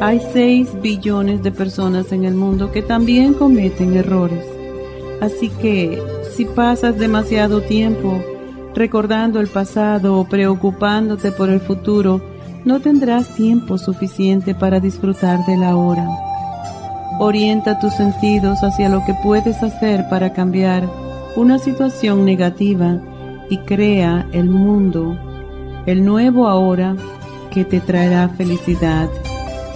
hay 6 billones de personas en el mundo que también cometen errores. Así que si pasas demasiado tiempo recordando el pasado o preocupándote por el futuro, no tendrás tiempo suficiente para disfrutar de la hora. Orienta tus sentidos hacia lo que puedes hacer para cambiar una situación negativa y crea el mundo, el nuevo ahora que te traerá felicidad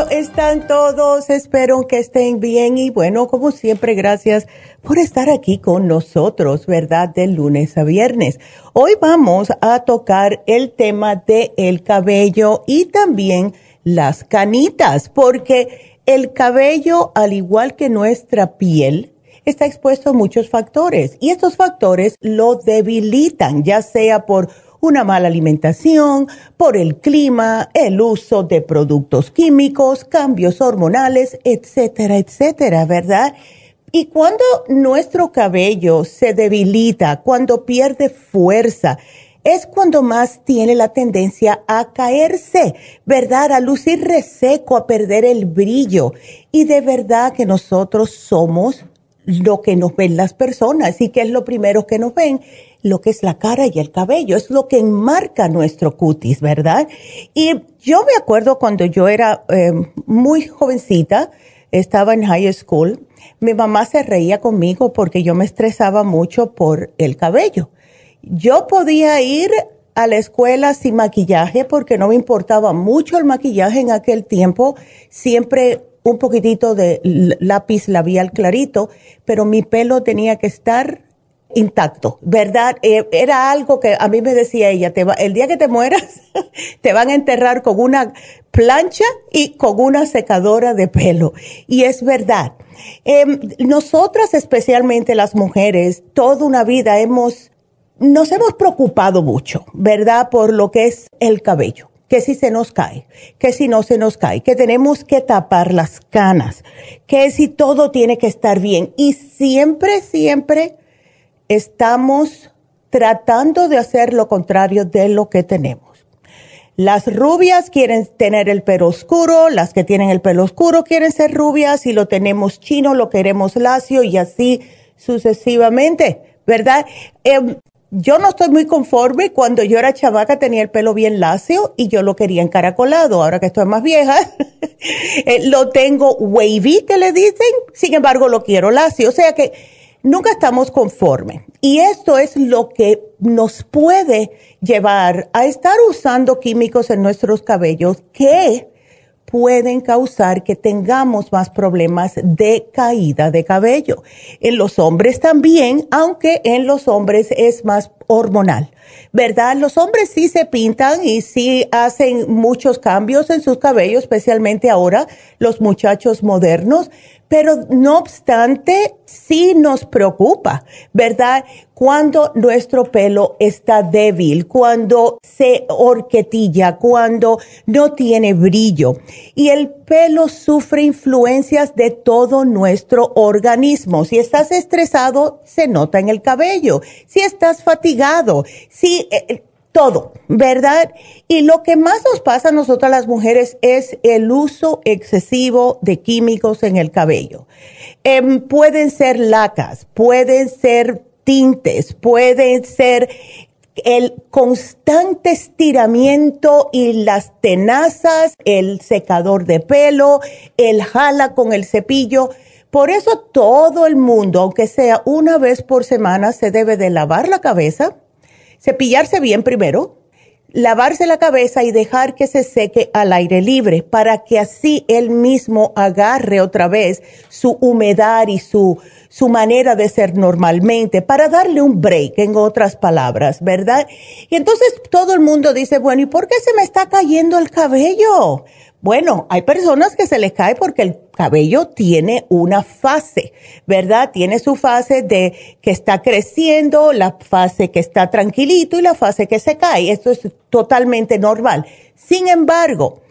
¿Cómo están todos? Espero que estén bien y bueno, como siempre, gracias por estar aquí con nosotros, ¿verdad? De lunes a viernes. Hoy vamos a tocar el tema del el cabello y también las canitas, porque el cabello, al igual que nuestra piel, está expuesto a muchos factores y estos factores lo debilitan, ya sea por una mala alimentación, por el clima, el uso de productos químicos, cambios hormonales, etcétera, etcétera, ¿verdad? Y cuando nuestro cabello se debilita, cuando pierde fuerza, es cuando más tiene la tendencia a caerse, ¿verdad? A lucir reseco, a perder el brillo. Y de verdad que nosotros somos lo que nos ven las personas. ¿Y qué es lo primero que nos ven? Lo que es la cara y el cabello. Es lo que enmarca nuestro cutis, ¿verdad? Y yo me acuerdo cuando yo era eh, muy jovencita, estaba en high school, mi mamá se reía conmigo porque yo me estresaba mucho por el cabello. Yo podía ir a la escuela sin maquillaje porque no me importaba mucho el maquillaje en aquel tiempo. Siempre un poquitito de lápiz labial clarito, pero mi pelo tenía que estar intacto, ¿verdad? Eh, era algo que a mí me decía ella, te va, el día que te mueras, te van a enterrar con una plancha y con una secadora de pelo. Y es verdad. Em, nosotras, especialmente las mujeres, toda una vida hemos, nos hemos preocupado mucho, ¿verdad? Por lo que es el cabello que si se nos cae, que si no se nos cae, que tenemos que tapar las canas, que si todo tiene que estar bien. Y siempre, siempre estamos tratando de hacer lo contrario de lo que tenemos. Las rubias quieren tener el pelo oscuro, las que tienen el pelo oscuro quieren ser rubias, y lo tenemos chino lo queremos lacio y así sucesivamente, ¿verdad? Em, yo no estoy muy conforme. Cuando yo era chavaca tenía el pelo bien lacio y yo lo quería encaracolado. Ahora que estoy más vieja, eh, lo tengo wavy, que le dicen. Sin embargo, lo quiero lacio. O sea que nunca estamos conformes. Y esto es lo que nos puede llevar a estar usando químicos en nuestros cabellos que pueden causar que tengamos más problemas de caída de cabello. En los hombres también, aunque en los hombres es más hormonal. ¿Verdad? Los hombres sí se pintan y sí hacen muchos cambios en sus cabellos, especialmente ahora los muchachos modernos, pero no obstante, sí nos preocupa, ¿verdad? Cuando nuestro pelo está débil, cuando se horquetilla, cuando no tiene brillo. Y el pelo sufre influencias de todo nuestro organismo. Si estás estresado, se nota en el cabello. Si estás fatigado, si eh, todo, ¿verdad? Y lo que más nos pasa a nosotras las mujeres es el uso excesivo de químicos en el cabello. Em, pueden ser lacas, pueden ser tintes, pueden ser el constante estiramiento y las tenazas, el secador de pelo, el jala con el cepillo. Por eso todo el mundo, aunque sea una vez por semana, se debe de lavar la cabeza Cepillarse bien primero, lavarse la cabeza y dejar que se seque al aire libre para que así él mismo agarre otra vez su humedad y su, su manera de ser normalmente, para darle un break, en otras palabras, ¿verdad? Y entonces todo el mundo dice, bueno, ¿y por qué se me está cayendo el cabello? Bueno, hay personas que se les cae porque el cabello tiene una fase, ¿verdad? Tiene su fase de que está creciendo, la fase que está tranquilito y la fase que se cae. Esto es totalmente normal. Sin embargo,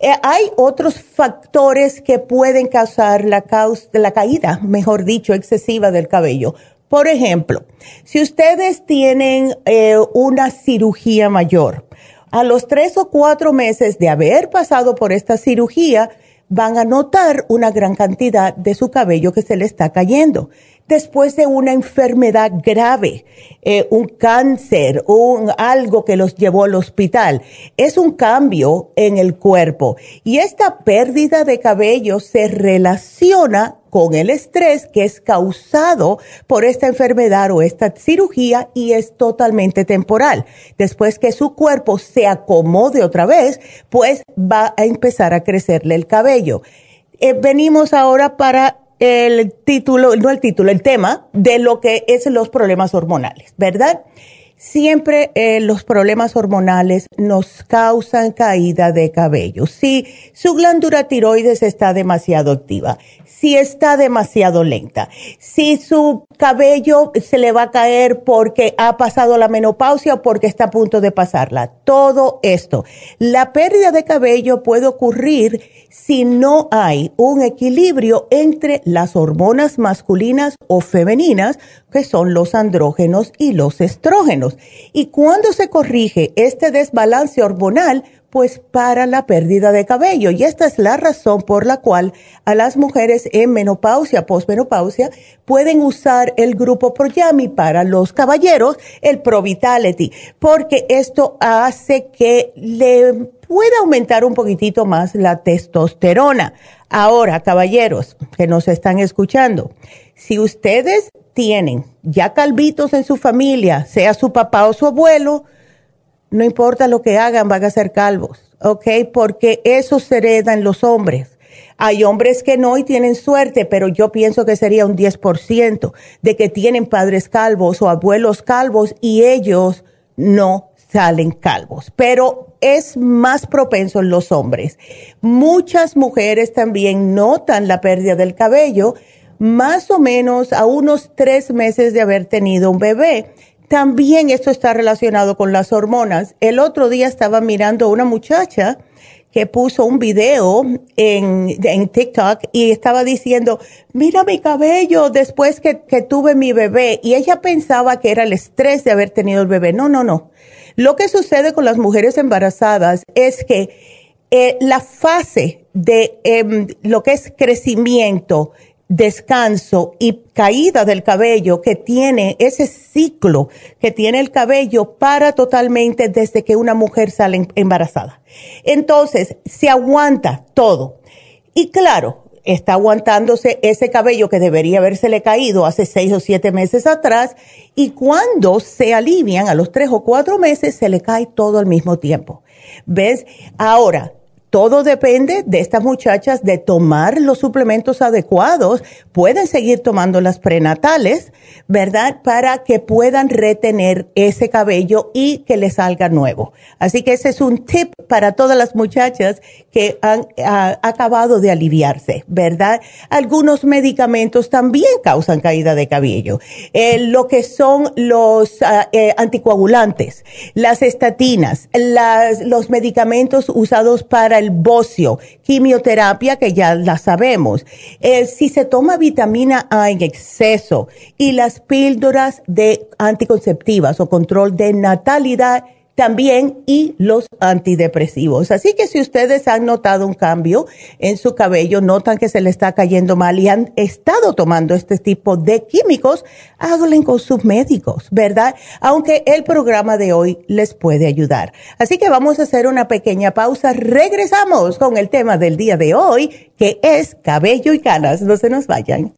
eh, hay otros factores que pueden causar la, la caída, mejor dicho, excesiva del cabello. Por ejemplo, si ustedes tienen eh, una cirugía mayor, a los tres o cuatro meses de haber pasado por esta cirugía, van a notar una gran cantidad de su cabello que se le está cayendo. Después de una enfermedad grave, eh, un cáncer, un, algo que los llevó al hospital, es un cambio en el cuerpo. Y esta pérdida de cabello se relaciona con el estrés que es causado por esta enfermedad o esta cirugía y es totalmente temporal. Después que su cuerpo se acomode otra vez, pues va a empezar a crecerle el cabello. Eh, venimos ahora para el título, no el título, el tema de lo que es los problemas hormonales, ¿verdad? Siempre eh, los problemas hormonales nos causan caída de cabello. Si su glándula tiroides está demasiado activa, si está demasiado lenta, si su cabello se le va a caer porque ha pasado la menopausia o porque está a punto de pasarla. Todo esto. La pérdida de cabello puede ocurrir si no hay un equilibrio entre las hormonas masculinas o femeninas, que son los andrógenos y los estrógenos. Y cuando se corrige este desbalance hormonal, pues para la pérdida de cabello. Y esta es la razón por la cual a las mujeres en menopausia, posmenopausia, pueden usar el grupo Proyami para los caballeros, el Pro Vitality, porque esto hace que le pueda aumentar un poquitito más la testosterona. Ahora, caballeros que nos están escuchando, si ustedes tienen ya calvitos en su familia, sea su papá o su abuelo, no importa lo que hagan, van a ser calvos, ¿ok? Porque eso se hereda en los hombres. Hay hombres que no y tienen suerte, pero yo pienso que sería un 10% de que tienen padres calvos o abuelos calvos y ellos no salen calvos. Pero es más propenso en los hombres. Muchas mujeres también notan la pérdida del cabello más o menos a unos tres meses de haber tenido un bebé también esto está relacionado con las hormonas. El otro día estaba mirando a una muchacha que puso un video en, TikTok y estaba diciendo, mira mi cabello después que, tuve mi bebé. Y ella pensaba que era el estrés de haber tenido el bebé. No, no, no. Lo que sucede con las mujeres embarazadas es que eh, la fase de eh, lo que es crecimiento descanso y caída del cabello que tiene ese ciclo que tiene el cabello para totalmente desde que una mujer sale em-, embarazada. Entonces, se aguanta todo. Y claro, está aguantándose ese cabello que debería habérsele caído hace seis o siete meses atrás y cuando se alivian a los tres o cuatro meses se le cae todo al mismo tiempo. ¿Ves? Ahora, todo depende de estas muchachas de tomar los suplementos adecuados. Pueden seguir tomando las prenatales, ¿verdad? Para que puedan retener ese cabello y que le salga nuevo. Así que ese es un tip para todas las muchachas que han acabado de aliviarse, ¿verdad? Algunos medicamentos también causan caída de cabello. Eh, lo que son los ah, eh, anticoagulantes, las estatinas, los medicamentos usados para el bocio, quimioterapia que ya la sabemos. Eh, si se toma vitamina A en exceso y las píldoras de anticonceptivas o control de natalidad, también y los antidepresivos. Así que si ustedes han notado un cambio en su cabello, notan que se le está cayendo mal y han estado tomando este tipo de químicos, háganlo con sus médicos, ¿verdad? Aunque el programa de hoy les puede ayudar. Así que vamos a hacer una pequeña pausa. Regresamos con el tema del día de hoy, que es cabello y canas. No se nos vayan.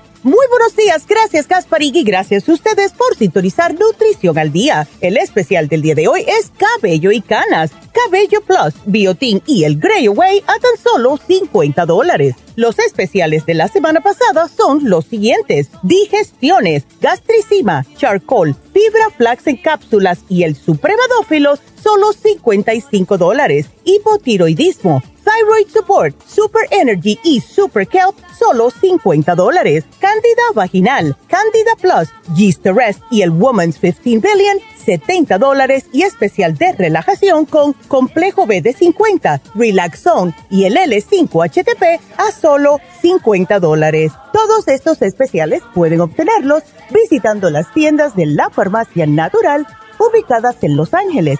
Muy buenos días, gracias Gasparig y gracias a ustedes por sintonizar Nutrición al Día. El especial del día de hoy es Cabello y Canas, Cabello Plus, Biotin y el Grey Away a tan solo 50 dólares. Los especiales de la semana pasada son los siguientes. Digestiones, gastricima, charcoal, fibra flax en cápsulas y el supremadófilos, solo 55 dólares. Hipotiroidismo, Thyroid Support, Super Energy y Super Kelp, solo 50 dólares. Candida Vaginal, Candida Plus, Yeast Rest y el Woman's 15 Billion, 70 dólares y especial de relajación con Complejo B de 50, Relax Zone y el L5-HTP a solo 50 dólares. Todos estos especiales pueden obtenerlos visitando las tiendas de la Farmacia Natural ubicadas en Los Ángeles,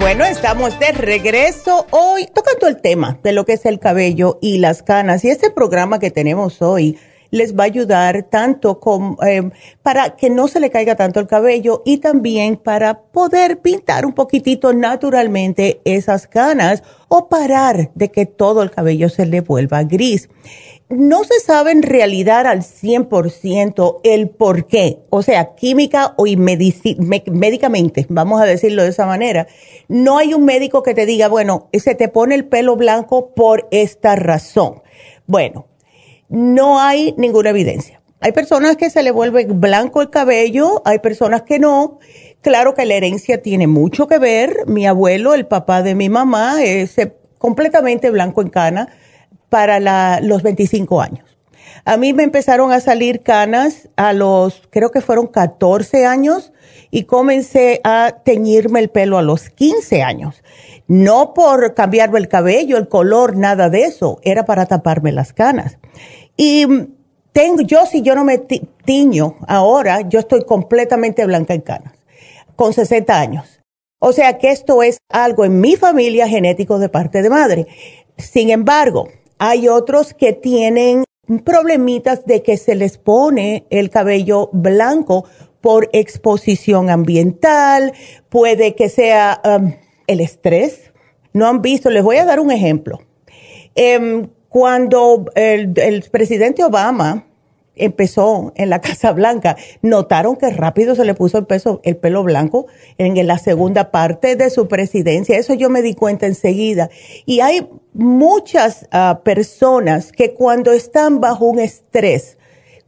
Bueno, estamos de regreso hoy tocando el tema de lo que es el cabello y las canas. Y este programa que tenemos hoy les va a ayudar tanto con, eh, para que no se le caiga tanto el cabello y también para poder pintar un poquitito naturalmente esas canas o parar de que todo el cabello se le vuelva gris no se sabe en realidad al 100% el por qué, o sea, química o médicamente, vamos a decirlo de esa manera. No hay un médico que te diga, bueno, se te pone el pelo blanco por esta razón. Bueno, no hay ninguna evidencia. Hay personas que se le vuelve blanco el cabello, hay personas que no. Claro que la herencia tiene mucho que ver. Mi abuelo, el papá de mi mamá, es completamente blanco en cana para los 25 años. A mí me empezaron a salir canas a los, creo que fueron 14 años y comencé a teñirme el pelo a los 15 años. No por cambiarme el cabello, el color, nada de eso, era para taparme las canas. Y tengo, yo si yo no me tiño ahora, yo estoy completamente blanca en canas, con 60 años. O sea que esto es algo en mi familia genético de parte de madre. Sin embargo, hay otros que tienen problemitas de que se les pone el cabello blanco por exposición ambiental, puede que sea um, el estrés. No han visto, les voy a dar un ejemplo. Em, cuando el presidente Obama empezó en la Casa Blanca, notaron que rápido se le puso el, peso, el pelo blanco en la segunda parte de su presidencia. Eso yo me di cuenta enseguida. Y hay muchas ah, personas que cuando están bajo un estrés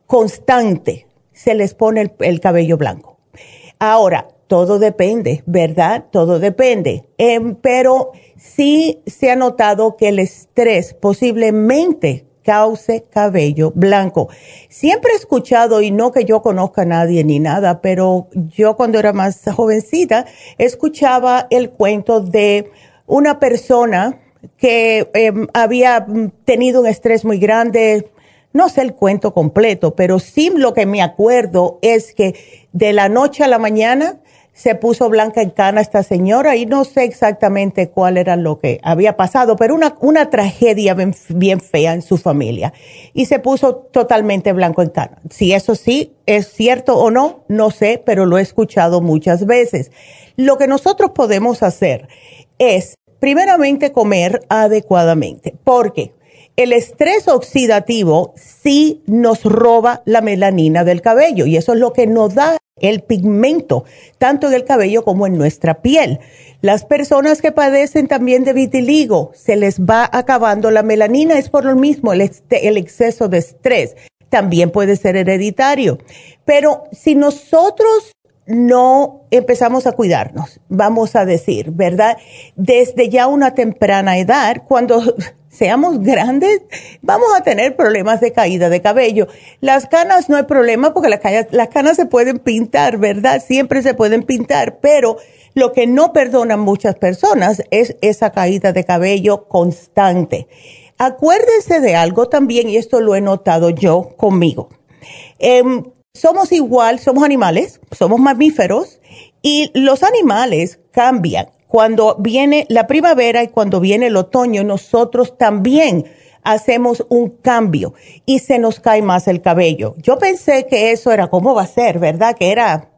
constante, se les pone el, el cabello blanco. Ahora, todo depende, ¿verdad? Todo depende. Em, pero sí se ha notado que el estrés posiblemente cause cabello blanco. Siempre he escuchado, y no que yo conozca a nadie ni nada, pero yo cuando era más jovencita escuchaba el cuento de una persona que em, había tenido un estrés muy grande. No sé el cuento completo, pero sí lo que me acuerdo es que de la noche a la mañana se puso blanca en cana esta señora y no sé exactamente cuál era lo que había pasado, pero una, una tragedia bien, fea en su familia. Y se puso totalmente blanco en cana. Si eso sí es cierto o no, no sé, pero lo he escuchado muchas veces. Lo que nosotros podemos hacer es, primeramente, comer adecuadamente, porque el estrés oxidativo sí nos roba la melanina del cabello y eso es lo que nos da el pigmento, tanto en el cabello como en nuestra piel. Las personas que padecen también de vitiligo, se les va acabando la melanina, es por lo mismo el, el exceso de estrés. También puede ser hereditario. Pero si nosotros no empezamos a cuidarnos, vamos a decir, ¿verdad? Desde ya una temprana edad, cuando seamos grandes, vamos a tener problemas de caída de cabello. Las canas no hay problema porque las canas, las canas se pueden pintar, ¿verdad? Siempre se pueden pintar, pero lo que no perdonan muchas personas es esa caída de cabello constante. Acuérdense de algo también, y esto lo he notado yo conmigo. Em, somos igual, somos animales, somos mamíferos, y los animales cambian cuando viene la primavera y cuando viene el otoño, nosotros también hacemos un cambio y se nos cae más el cabello. Yo pensé que eso era, ¿cómo va a ser? ¿Verdad? Que era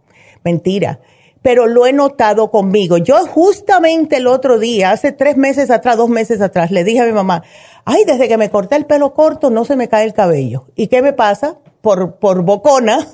mentira. Pero lo he notado conmigo. Yo justamente el otro día, hace tres meses atrás, dos meses atrás, le dije a mi mamá, ay, desde que me corté el pelo corto no se me cae el cabello. ¿Y qué me pasa? Por, por bocona,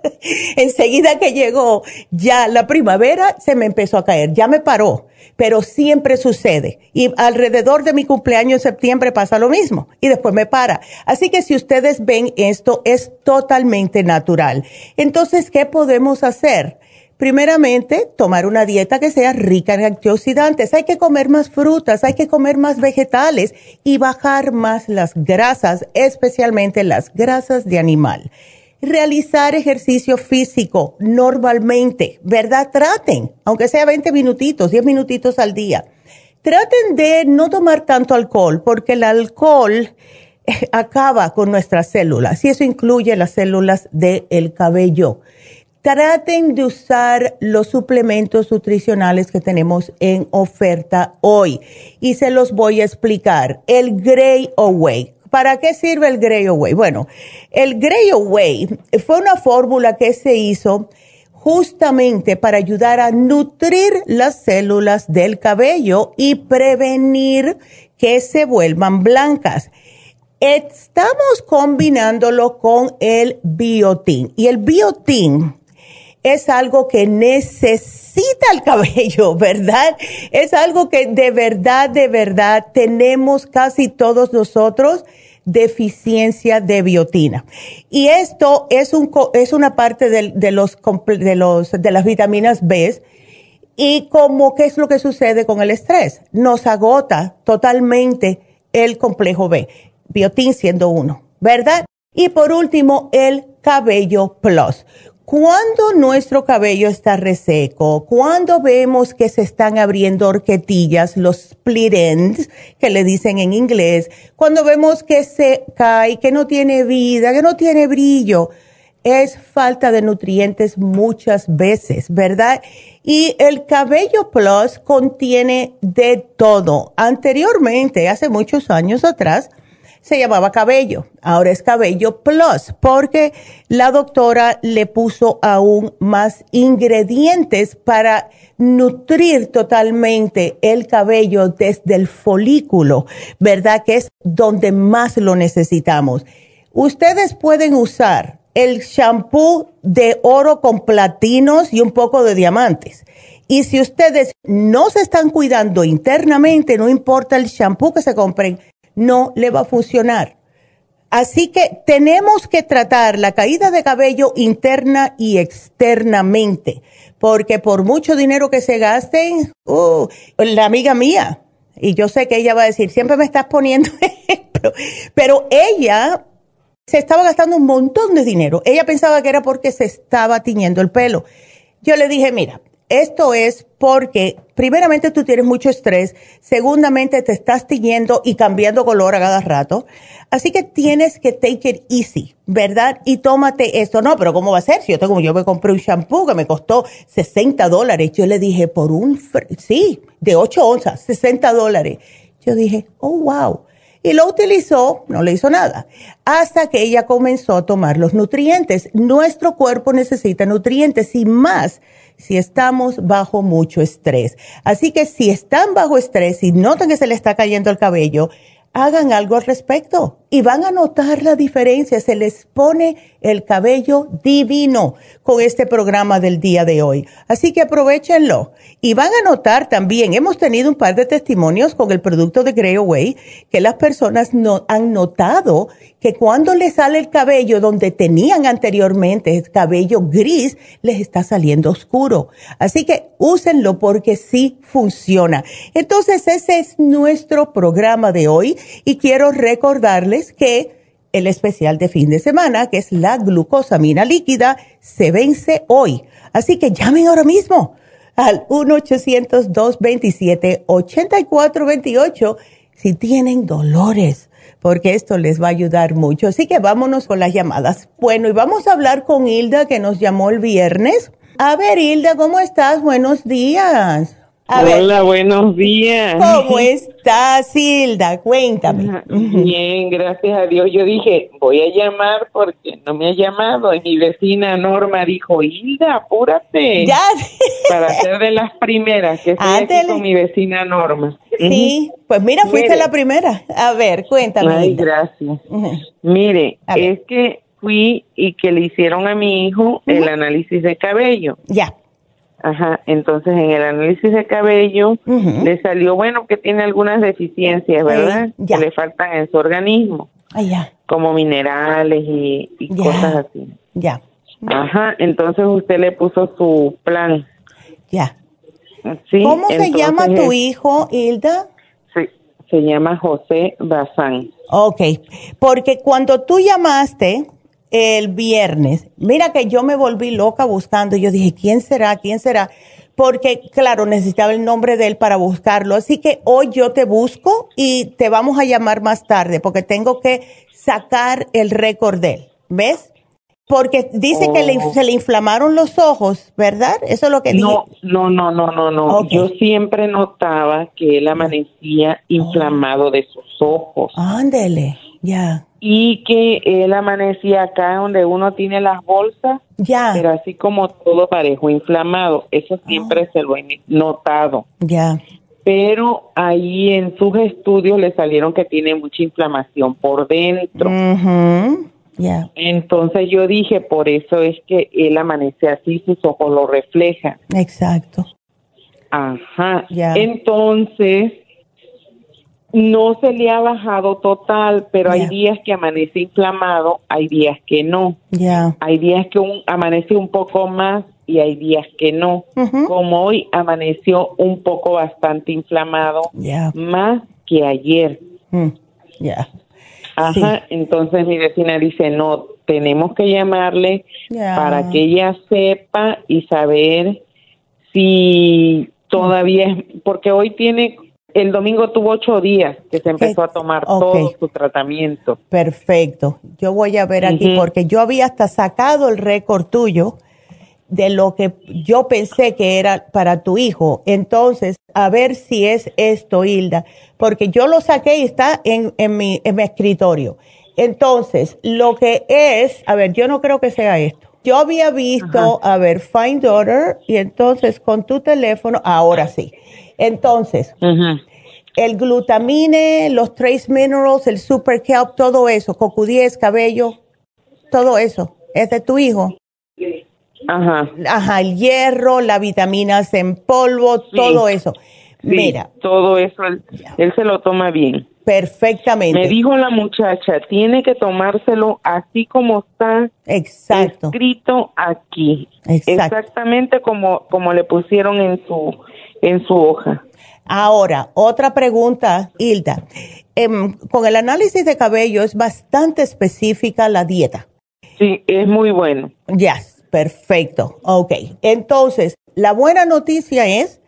enseguida que llegó ya la primavera, se me empezó a caer, ya me paró, pero siempre sucede. Y alrededor de mi cumpleaños en septiembre pasa lo mismo y después me para. Así que si ustedes ven esto, es totalmente natural. Entonces, ¿qué podemos hacer? Primeramente, tomar una dieta que sea rica en antioxidantes. Hay que comer más frutas, hay que comer más vegetales y bajar más las grasas, especialmente las grasas de animal. Realizar ejercicio físico normalmente, ¿verdad? Traten, aunque sea 20 minutitos, 10 minutitos al día. Traten de no tomar tanto alcohol, porque el alcohol eh, acaba con nuestras células y eso incluye las células del cabello traten de usar los suplementos nutricionales que tenemos en oferta hoy y se los voy a explicar. El Grey Away. ¿Para qué sirve el Grey Away? Bueno, el Grey Away fue una fórmula que se hizo justamente para ayudar a nutrir las células del cabello y prevenir que se vuelvan blancas. Estamos combinándolo con el biotin y el biotin es algo que necesita el cabello, ¿verdad? Es algo que de verdad, de verdad tenemos casi todos nosotros deficiencia de biotina. Y esto es, un, es una parte de, los, de, los, de las vitaminas B. Y como, ¿qué es lo que sucede con el estrés? Nos agota totalmente el complejo B, biotin siendo uno, ¿verdad? Y por último, el cabello plus. Cuando nuestro cabello está reseco, cuando vemos que se están abriendo horquetillas, los split ends, que le dicen en inglés, cuando vemos que se cae, que no tiene vida, que no tiene brillo, es falta de nutrientes muchas veces, ¿verdad? Y el cabello plus contiene de todo. Anteriormente, hace muchos años atrás, se llamaba cabello, ahora es cabello plus, porque la doctora le puso aún más ingredientes para nutrir totalmente el cabello desde el folículo, ¿verdad? Que es donde más lo necesitamos. Ustedes pueden usar el shampoo de oro con platinos y un poco de diamantes. Y si ustedes no se están cuidando internamente, no importa el shampoo que se compren, no le va a funcionar. Así que tenemos que tratar la caída de cabello interna y externamente, porque por mucho dinero que se gasten, uh, la amiga mía, y yo sé que ella va a decir, siempre me estás poniendo ejemplo, pero ella se estaba gastando un montón de dinero. Ella pensaba que era porque se estaba tiñendo el pelo. Yo le dije, mira, Esto es porque, primeramente, tú tienes mucho estrés, segundamente, te estás tiñendo y cambiando color a cada rato. Así que tienes que take it easy, ¿verdad? Y tómate esto. No, pero ¿cómo va a ser? Si yo tengo, yo me compré un shampoo que me costó 60 dólares. Yo le dije, por un, sí, de 8 onzas, 60 dólares. Yo dije, oh, wow. Y lo utilizó, no le hizo nada, hasta que ella comenzó a tomar los nutrientes. Nuestro cuerpo necesita nutrientes y más si estamos bajo mucho estrés. Así que si están bajo estrés y notan que se le está cayendo el cabello, hagan algo al respecto y van a notar la diferencia. Se les pone el cabello divino con este programa del día de hoy. Así que aprovechenlo. Y van a notar también, hemos tenido un par de testimonios con el producto de Grey Away, que las personas no, han notado que cuando les sale el cabello donde tenían anteriormente el cabello gris, les está saliendo oscuro. Así que úsenlo porque sí funciona. Entonces ese es nuestro programa de hoy y quiero recordarles que el especial de fin de semana, que es la glucosamina líquida, se vence hoy. Así que llamen ahora mismo al 1-800-227-8428 si tienen dolores, porque esto les va a ayudar mucho. Así que vámonos con las llamadas. Bueno, y vamos a hablar con Hilda, que nos llamó el viernes. A ver, Hilda, ¿cómo estás? Buenos días. Hola, buenos días. ¿Cómo estás, Hilda? Cuéntame. Bien, gracias a Dios. Yo dije, voy a llamar porque no me ha llamado. Y mi vecina Norma dijo, Hilda, apúrate. Ya. Para ser de las primeras que estoy aquí con mi vecina Norma. Sí, pues mira, fuiste la primera. A ver, cuéntame. Ay, gracias. Mire, es que fui y que le hicieron a mi hijo el análisis de cabello. Ya. Ajá, entonces en el análisis de cabello le salió, bueno, que tiene algunas deficiencias, ¿verdad? que le faltan en su organismo. ya. Como minerales y, cosas así. Ya. Ajá, entonces usted le puso su plan. Ya. ¿Cómo se llama tu hijo, Hilda? Sí, se llama José Bazán. Ok, porque cuando tú llamaste, el viernes. Mira que yo me volví loca buscando. Yo dije, ¿quién será? ¿Quién será? Porque, claro, necesitaba el nombre de él para buscarlo. Así que hoy yo te busco y te vamos a llamar más tarde porque tengo que sacar el récord de él. ¿Ves? Porque dice que Oh. se le inflamaron los ojos, ¿verdad? Eso es lo que No, dije. no, no, no, no, no. Ok. Yo siempre notaba que él amanecía inflamado de sus ojos Ándele, y que él amanecía acá donde uno tiene las bolsas, ya, pero así como todo parejo inflamado. Eso siempre se lo he notado. ya. Pero ahí en sus estudios le salieron que tiene mucha inflamación por dentro. Ya, Entonces yo dije, por eso es que él amanece así, sus ojos lo reflejan. exacto. Ajá. Ya. Entonces, no se le ha bajado total, pero hay días que amanece inflamado, hay días que no. Ya. Hay días que un, amanece un poco más y hay días que no. Como hoy amaneció un poco bastante inflamado, Ya. más que ayer. Mm, Ya. Ajá, entonces mi vecina dice, no, tenemos que llamarle para que ella sepa y saber si todavía es, porque hoy tiene, el domingo tuvo ocho días que se empezó a tomar Ok. todo su tratamiento. Perfecto. Yo voy a ver aquí porque yo había hasta sacado el récord tuyo de lo que yo pensé que era para tu hijo. Entonces, a ver si es esto, Hilda, porque yo lo saqué y está en, en, mi, en mi escritorio. Entonces, lo que es, a ver, yo no creo que sea esto. Yo había visto, a ver, Find Daughter, y entonces con tu teléfono, ahora sí. Entonces, Ujú. el glutamine, los trace minerals, el super kelp, todo eso, CoQ10, cabello, todo eso, es de tu hijo. Ajá. Ajá, el hierro, las vitaminas en polvo, todo eso. Sí, Mira, todo eso él, él se lo toma bien. perfectamente. Me dijo la muchacha, tiene que tomárselo así como está Exacto. escrito aquí, Exacto. exactamente como como le pusieron en su en su hoja. Ahora, otra pregunta, Hilda. Em, con el análisis de cabello es bastante específica la dieta. Sí, es muy bueno. Ya, perfecto. Ok. Entonces, La buena noticia es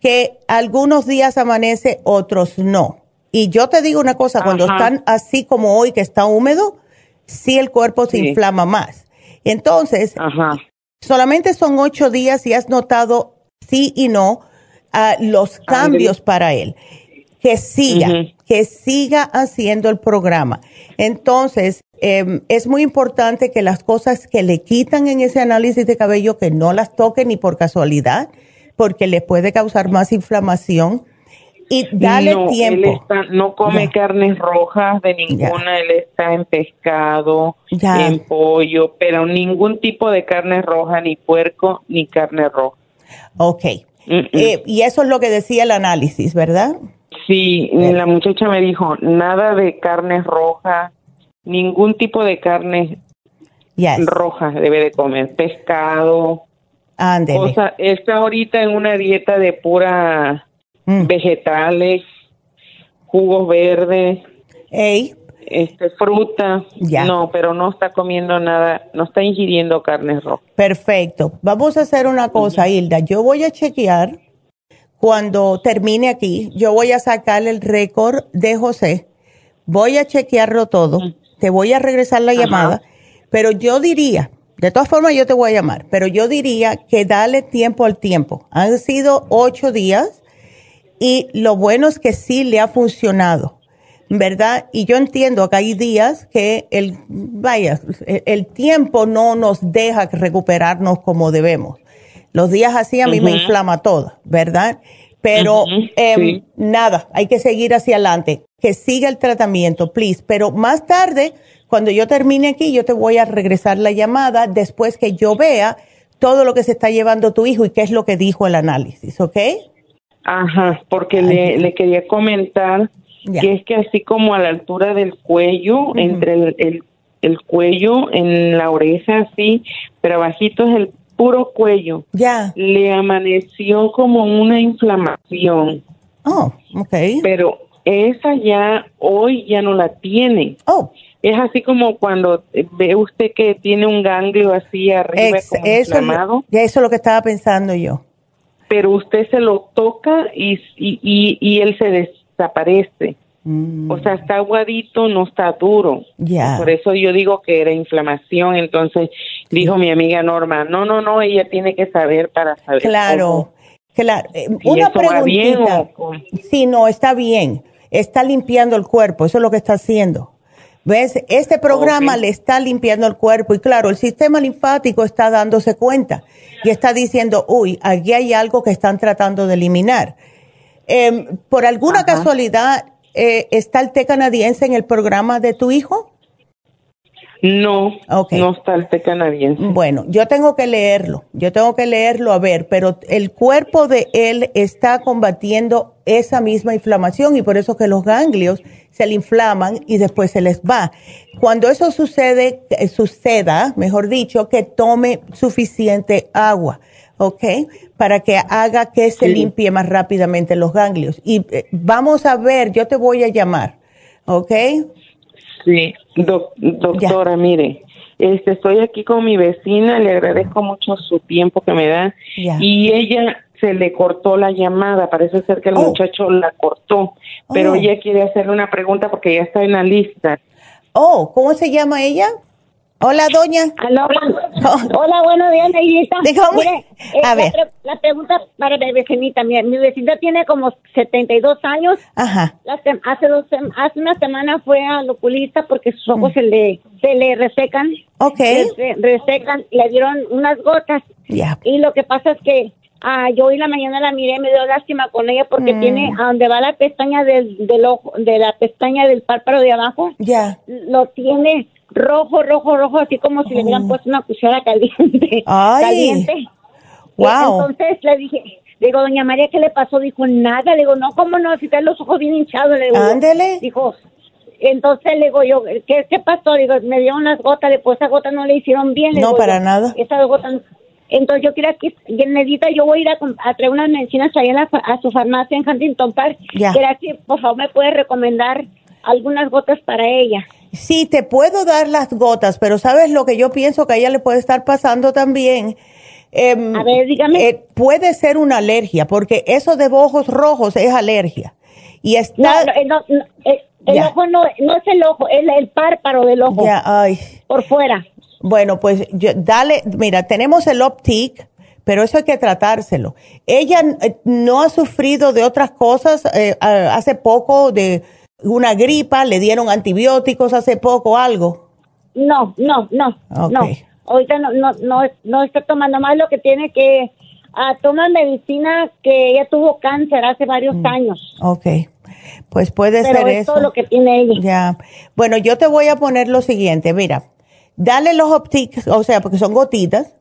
que algunos días amanece, otros no. Y yo te digo una cosa, cuando están así como hoy que está húmedo, sí el cuerpo se inflama más. Entonces, solamente son ocho días y has notado sí y no ah, los cambios para él. Que siga, que siga haciendo el programa. Entonces, em, es muy importante que las cosas que le quitan en ese análisis de cabello, que no las toque ni por casualidad, porque le puede causar más inflamación. Y dale tiempo. no come carnes rojas de ninguna, él está en pescado, en pollo, pero ningún tipo de carne roja, ni puerco, ni carne roja. Ok. Eh, y eso es lo que decía el análisis, ¿verdad? Sí, la muchacha me dijo, nada de carnes rojas, ningún tipo de carne roja debe de comer, pescado, o sea, está ahorita en una dieta de pura mm. vegetales, jugos verdes, este fruta. No, pero no está comiendo nada, no está ingiriendo carne roja. Perfecto. Vamos a hacer una cosa, Hilda. Yo voy a chequear cuando termine aquí. Yo voy a sacar el récord de José. Voy a chequearlo todo. Te voy a regresar la llamada. Pero yo diría de todas formas, yo te voy a llamar, pero yo diría que dale tiempo al tiempo. Han sido ocho días y lo bueno es que sí le ha funcionado, ¿verdad? Y yo entiendo que hay días que el, vaya, el tiempo no nos deja recuperarnos como debemos. Los días así a mí me inflama todo, ¿verdad? Pero em, nada, hay que seguir hacia adelante. Que siga el tratamiento, please. Pero más tarde cuando yo termine aquí, yo te voy a regresar la llamada después que yo vea todo lo que se está llevando tu hijo y qué es lo que dijo el análisis, ¿ok? Ajá, porque le, quería comentar que es que así como a la altura del cuello, entre el, cuello, en la oreja, así, pero abajito es el puro cuello. Ya. Le amaneció como una inflamación. Oh, ok. Pero esa ya hoy ya no la tiene. Oh es así como cuando ve usted que tiene un ganglio así arriba como eso, inflamado. Ya eso es lo que estaba pensando yo. Pero usted se lo toca y, y, y, él se desaparece. Mm. O sea, está aguadito, no está duro. Por eso yo digo que era inflamación. Entonces dijo mi amiga Norma, no, no, no, ella tiene que saber para saber. Claro, claro. Eh, una preguntita. Sí, no, está bien. Está limpiando el cuerpo, eso es lo que está haciendo. ¿Ves? Este programa le está limpiando el cuerpo y claro, el sistema linfático está dándose cuenta y está diciendo, uy, aquí hay algo que están tratando de eliminar. Em, ¿Por alguna casualidad eh, está el té canadiense en el programa de tu hijo? No, no está el té canadiense. Bueno, yo tengo que leerlo, yo tengo que leerlo a ver, pero el cuerpo de él está combatiendo esa misma inflamación y por eso que los ganglios se le inflaman y después se les va. Cuando eso sucede, eh, suceda, mejor dicho, que tome suficiente agua, ¿ok? Para que haga que se limpie más rápidamente los ganglios. Y eh, vamos a ver, yo te voy a llamar, ¿ok? Sí, doctora, mire, este, estoy aquí con mi vecina, le agradezco mucho su tiempo que me da y ella se le cortó la llamada, parece ser que el oh. muchacho la cortó, pero oh. ella quiere hacerle una pregunta porque ya está en la lista. Oh, ¿cómo se llama ella? Hola, doña. Hola, oh. Hola buenos días, Neidita. Mire, eh, a ver. La, pregunta para mi vecinita. Mi, mi vecina tiene como 72 años. Ajá. hace, dos, hace una semana fue al oculista porque sus ojos mm. se, le, se le resecan. Ok. Se resecan, le dieron unas gotas. Ya. Y lo que pasa es que Ah, yo hoy la mañana la miré, me dio lástima con ella porque mm. tiene a donde va la pestaña del, del ojo, de la pestaña del párpado de abajo. Ya. Lo tiene rojo, rojo, rojo, así como si le hubieran oh. puesto una cuchara caliente. Ay. Caliente. Wow. Entonces le dije, digo, doña María, ¿qué le pasó? Dijo, nada. Le digo, no, ¿cómo no? Si tiene los ojos bien hinchados. Le digo, Ándele. Dijo, entonces le digo yo, ¿qué, ¿qué pasó? Digo, me dio unas gotas, después esas gotas no le hicieron bien. no, para nada. Esas gotas. Entonces yo quería que, necesita, yo voy a ir a, traer unas medicinas ahí a, a, su farmacia en Huntington Park. Ya. que por favor me puede recomendar algunas gotas para ella. Sí, te puedo dar las gotas, pero sabes lo que yo pienso que a ella le puede estar pasando también. Em, a ver, dígame. Eh, puede ser una alergia, porque eso de ojos rojos es alergia. Y está... No, no, el ojo no, no es el ojo, es el párpado del ojo. Ya, ay. Por fuera. Bueno, pues dale, mira, tenemos el Optic, pero eso hay que tratárselo. Ella eh, no ha sufrido de otras cosas eh, hace poco, de una gripa, le dieron antibióticos hace poco, algo. No, no, no, no. Ahorita no, no, no, no está tomando más lo que tiene que ah, tomar medicina que ella tuvo cáncer hace varios mm. años. Ok. Pues puede ser es eso. todo lo que tiene ella. Ya. Bueno, yo te voy a poner lo siguiente, mira, dale los optics, o sea, porque son gotitas,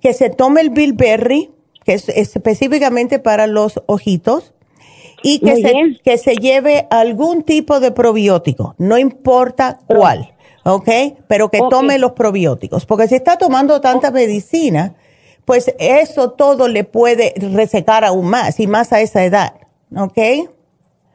que se tome el bilberry, que es específicamente para los ojitos, y que se, que se lleve algún tipo de probiótico, no importa cuál, ¿ok? Pero que tome los probióticos, porque si está tomando tanta medicina, pues eso todo le puede resecar aún más, y más a esa edad, ¿ok?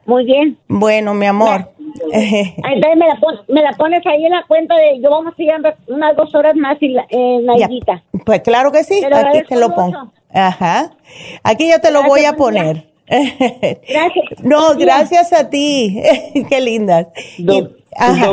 Muy bien. Bueno, mi amor. Entonces me la, me la, pones ahí en la cuenta de yo vamos a ir unas dos horas más y la, la Pues claro que sí, aquí te lo pongo. Ajá. Aquí yo te lo voy a poner. Gracias. no, gracias a ti. Qué linda. ajá.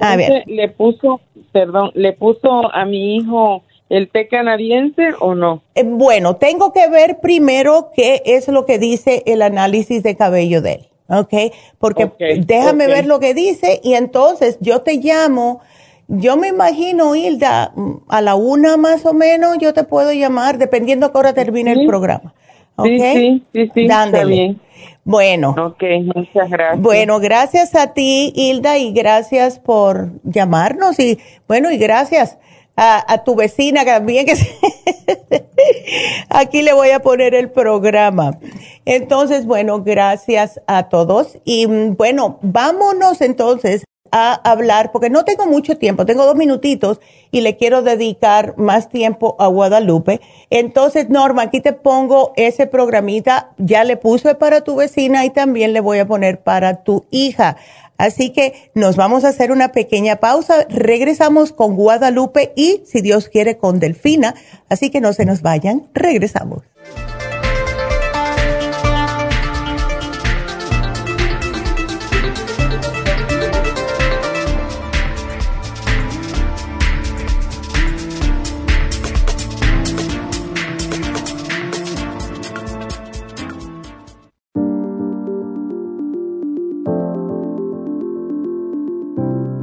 a ver. le puso, perdón, le puso a mi hijo el té canadiense o no? Eh, bueno, tengo que ver primero qué es lo que dice el análisis de cabello de él, ¿ok? Porque déjame ver lo que dice y entonces yo te llamo. Yo me imagino, Hilda, a la una más o menos yo te puedo llamar, dependiendo a qué hora termine el programa. ¿Ok? Sí, sí, sí, Está bien. Bueno. Ok, muchas gracias. Bueno, gracias a ti, Hilda, y gracias por llamarnos. Y bueno, y gracias a, tu vecina también, que aquí le voy a poner el programa. Entonces, bueno, gracias a todos. Y mm, bueno, vámonos entonces a hablar, porque no tengo mucho tiempo, tengo dos minutitos y le quiero dedicar más tiempo a Guadalupe. Entonces, Norma, aquí te pongo ese programita, ya le puse para tu vecina y también le voy a poner para tu hija. Así que nos vamos a hacer una pequeña pausa. Regresamos con Guadalupe y, si Dios quiere, con Delfina. Así que no se nos vayan. Regresamos.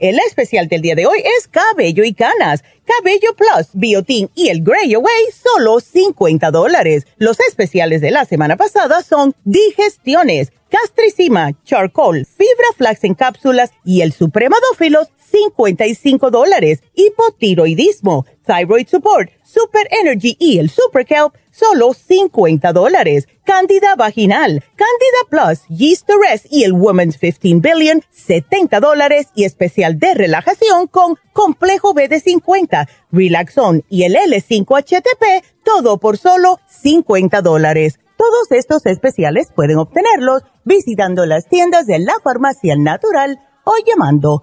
El especial del día de hoy es cabello y canas, cabello plus, biotin y el Grey Away, solo 50 dólares. Los especiales de la semana pasada son digestiones, castricima, charcoal, fibra flax en cápsulas y el supremadófilos 55 dólares. Hipotiroidismo, Thyroid Support, Super Energy y el Super Kelp, solo 50 dólares. Candida vaginal, Candida Plus, Yeast Rest y el Women's 15 Billion, 70 dólares y especial de relajación con Complejo B de 50, Relaxon y el L5HTP, todo por solo 50 dólares. Todos estos especiales pueden obtenerlos visitando las tiendas de la Farmacia Natural o llamando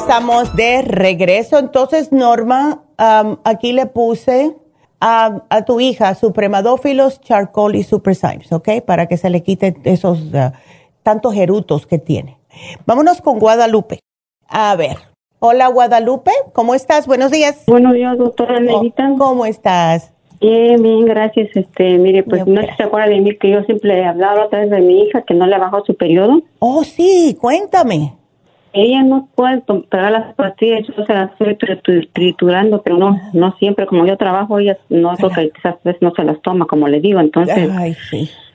Estamos de regreso. Entonces, Norma, aquí le puse a, tu hija supremadófilos, charcoal y superzymes, ¿ok? Para que se le quite esos uh, tantos erutos que tiene. Vámonos con Guadalupe. A ver. Hola, Guadalupe. ¿Cómo estás? Buenos días. Buenos días, doctora Nerita. ¿Cómo estás? Bien, bien, gracias. Este, mire, pues no se acuerda de mí que yo siempre he hablado a través de mi hija que no le bajó su periodo. Oh, sí, cuéntame ella no puede pegar las pastillas, yo se las estoy triturando, pero no no siempre, como yo trabajo, ella no que quizás veces no se las toma, como le digo, entonces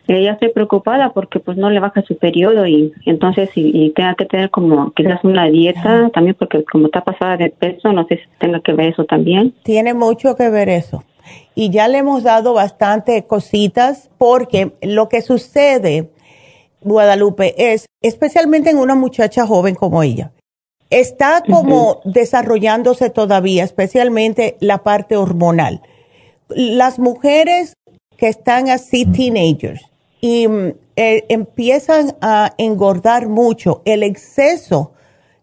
ella estoy preocupada porque pues no le baja su periodo y entonces y, tenga que tener como quizás una dieta también porque como está pasada de peso, no sé si tenga que ver eso también. Tiene mucho que ver eso. Y ya le hemos dado bastante cositas porque lo que sucede Guadalupe, es especialmente en una muchacha joven como ella. Está como desarrollándose todavía, especialmente la parte hormonal. Las mujeres que están así teenagers y mm, eh, empiezan a engordar mucho, el exceso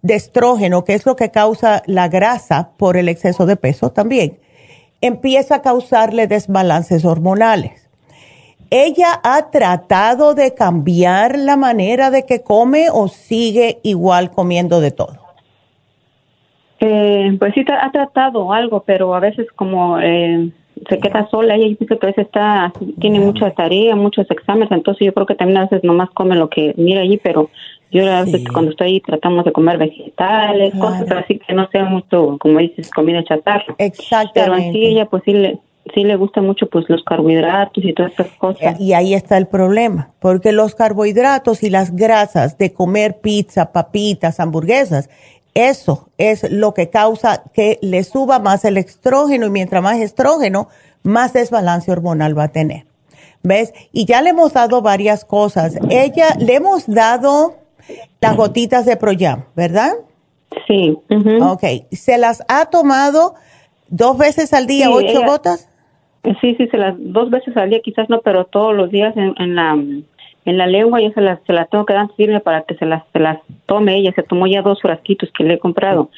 de estrógeno, que es lo que causa la grasa por el exceso de peso también, empieza a causarle desbalances hormonales. ¿Ella ha tratado de cambiar la manera de que come o sigue igual comiendo de todo? Eh, pues sí, ha tratado algo, pero a veces como eh, se queda sola, ella dice que a veces está, tiene mucha tarea, muchos exámenes, entonces yo creo que también a veces nomás come lo que mira allí, pero yo a veces cuando estoy ahí tratamos de comer vegetales, cosas así que no sea mucho, como dices, comida chatarra. Exactamente. Pero así ella pues sí le, sí le gusta mucho pues los carbohidratos y todas esas cosas. Y ahí está el problema, porque los carbohidratos y las grasas de comer pizza, papitas, hamburguesas, eso es lo que causa que le suba más el estrógeno y mientras más estrógeno, más desbalance hormonal va a tener. ¿Ves? Y ya le hemos dado varias cosas. Ella le hemos dado las gotitas de Proyam, ¿verdad? Sí. Ok. ¿Se las ha tomado dos veces al día, ocho gotas? Sí, sí, se las dos veces al día quizás no, pero todos los días en, en la en la lengua yo se las se las tengo que dar firme para que se las se las tome ella. Se tomó ya dos frasquitos que le he comprado.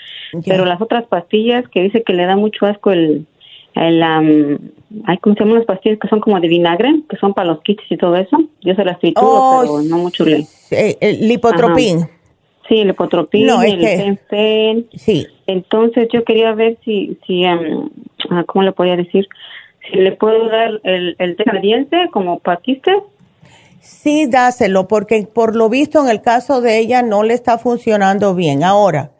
Pero las otras pastillas que dice que le da mucho asco el el um, hay como se llaman las pastillas que son como de vinagre que son para los kits y todo eso yo se las trituro oh, pero no mucho le el lipotropín. Sí, el lipotropín, el que, Sí. Entonces yo quería ver si, si, um, ah, ¿cómo le podía decir? Si le puedo dar el, el canadiense como patiste. Sí, dáselo, porque por lo visto en el caso de ella no le está funcionando bien. Ahora,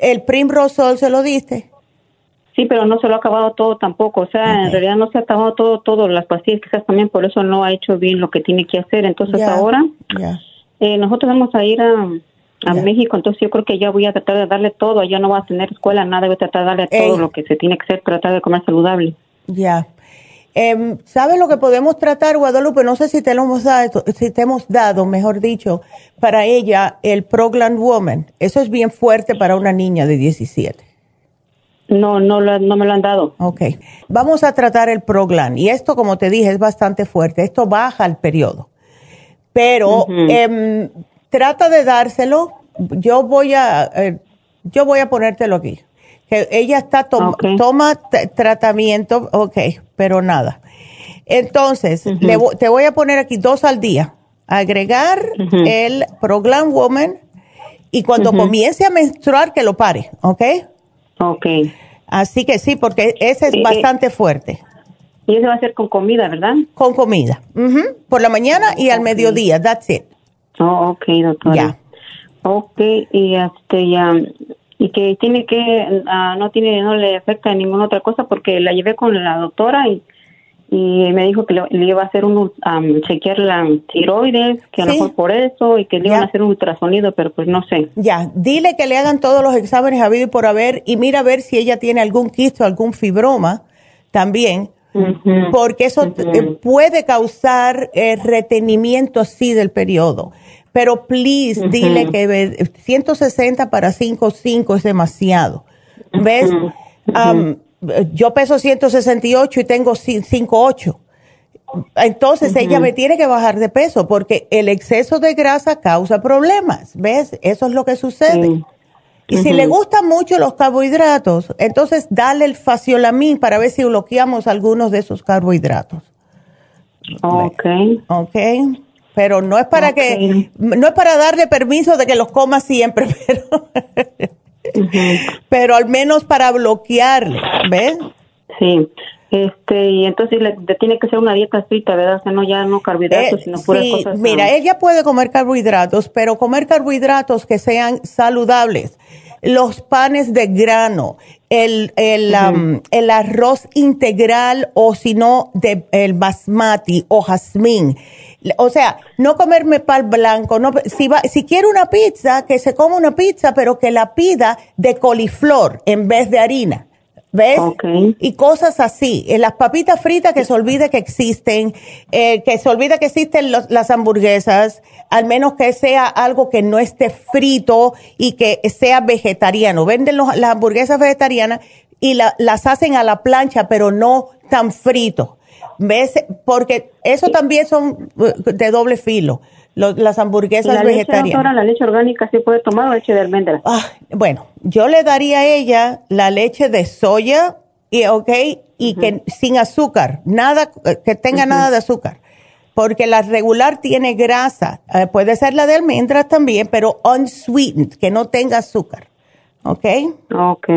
¿el Primrosol se lo diste? Sí, pero no se lo ha acabado todo tampoco. O sea, en realidad no se ha acabado todo, todo las pastillas, quizás también por eso no ha hecho bien lo que tiene que hacer. Entonces ahora eh, nosotros vamos a ir a, a México, entonces yo creo que ya voy a tratar de darle todo. Ya no va a tener escuela, nada, voy a tratar de darle todo lo que se tiene que hacer, tratar de comer saludable. Ya. Eh, ¿Sabes lo que podemos tratar, Guadalupe? No sé si te lo hemos dado, si te hemos dado, mejor dicho, para ella el Progland Woman. Eso es bien fuerte para una niña de 17. No, no, no me lo han dado. Ok. Vamos a tratar el Progland. Y esto, como te dije, es bastante fuerte. Esto baja el periodo. Pero em, trata de dárselo. Yo voy a, eh, yo voy a ponértelo aquí que ella está toma tratamiento, ok, pero nada. Entonces, te voy a poner aquí dos al día. Agregar el Proglam Woman y cuando comience a menstruar que lo pare, ¿ok? Ok. Así que sí, porque ese es eh, eh, bastante fuerte. Y eso va a ser con comida, ¿verdad? Con comida. Por la mañana y al mediodía, that's it. Oh, ok, doctora. Ya. Ok, y este ya y que tiene que ah, no tiene no le afecta ninguna otra cosa porque la llevé con la doctora y y me dijo que le, iba a hacer un chequear la tiroides, que a lo mejor por eso, y que le iban a hacer un ultrasonido, pero pues no sé. Ya, dile que le hagan todos los exámenes habido y por haber, y mira a ver si ella tiene algún quisto, algún fibroma también, porque eso eh, puede causar eh, retenimiento así del periodo. Pero please, dile que 160 para 5,5 es demasiado. ¿Ves? yo peso 168 y tengo 5,8. Entonces ella me tiene que bajar de peso porque el exceso de grasa causa problemas. ¿Ves? Eso es lo que sucede. Y si le gustan mucho los carbohidratos, entonces dale el faciolamín para ver si bloqueamos algunos de esos carbohidratos. Ok. Ok. Pero no es para que, no es para darle permiso de que los coma siempre, pero pero al menos para bloquearle, ¿ves? Sí. Este, y entonces le, tiene que ser una dieta estricta, ¿verdad? O sea, no ya no carbohidratos, eh, sino puras sí, Mira, ella puede comer carbohidratos, pero comer carbohidratos que sean saludables. Los panes de grano, el, el, el arroz integral o si no, el basmati o jazmín o sea, no comerme pan blanco. No, si, va, si quiere una pizza, que se coma una pizza, pero que la pida de coliflor en vez de harina. ¿Ves? Y cosas así. En las papitas fritas que se olvide que existen, eh, que se olvide que existen las hamburguesas, al menos que sea algo que no esté frito y que sea vegetariano. Venden las hamburguesas vegetarianas y las hacen a la plancha, pero no tan frito. ¿Ves? Porque eso también son uh, de doble filo. Las hamburguesas ¿La vegetarianas. Leche, ¿La leche orgánica sí puede tomar o leche de almendra? Ah, bueno, yo le daría a ella la leche de soya, y, ¿ok? Y que sin azúcar, nada, eh, que tenga nada de azúcar. Porque la regular tiene grasa. Eh, puede ser la de almendras también, pero unsweetened, que no tenga azúcar. ¿Ok? Ok.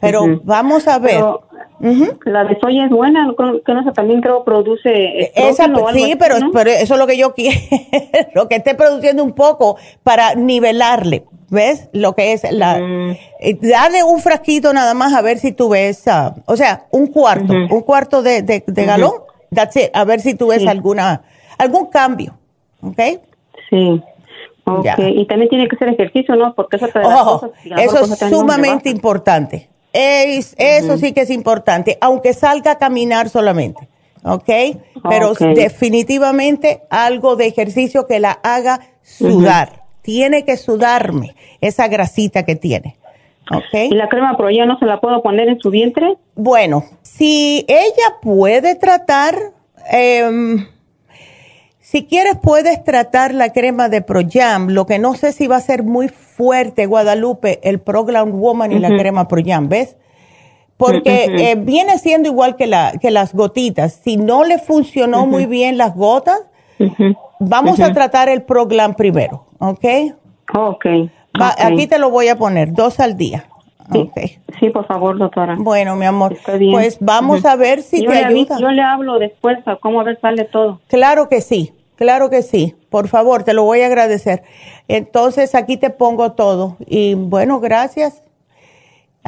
Pero vamos a ver. La de soya es buena, que no también creo produce. Esa, sí, pero, eso es lo que yo quiero, lo que esté produciendo un poco para nivelarle, ¿ves? Lo que es la. Mm. Eh, dale un frasquito nada más a ver si tú ves, uh, o sea, un cuarto, un cuarto de, de, galón, that's it, a ver si tú ves alguna, algún cambio, ¿ok? Sí. Okay. Y también tiene que ser ejercicio, ¿no? Porque eso, eso es sumamente importante. Es, eso sí que es importante, aunque salga a caminar solamente, ¿ok? Pero definitivamente algo de ejercicio que la haga sudar. Tiene que sudarme esa grasita que tiene. ¿Y la crema pro ya no se la puedo poner en su vientre? Bueno, si ella puede tratar, eh, si quieres, puedes tratar la crema de ProYam. Lo que no sé si va a ser muy fuerte, Guadalupe, el ProGlam Woman y la crema ProYam, ¿ves? Porque eh, viene siendo igual que, la, que las gotitas. Si no le funcionó muy bien las gotas, vamos a tratar el ProGlam primero, ¿ok? Ok. Aquí te lo voy a poner, dos al día. Sí, sí, por favor, doctora. Bueno, mi amor, pues vamos a ver si te ayuda. yo le hablo después a cómo a ver sale todo. Claro que sí. Claro que sí, por favor, te lo voy a agradecer. Entonces aquí te pongo todo. Y bueno, gracias.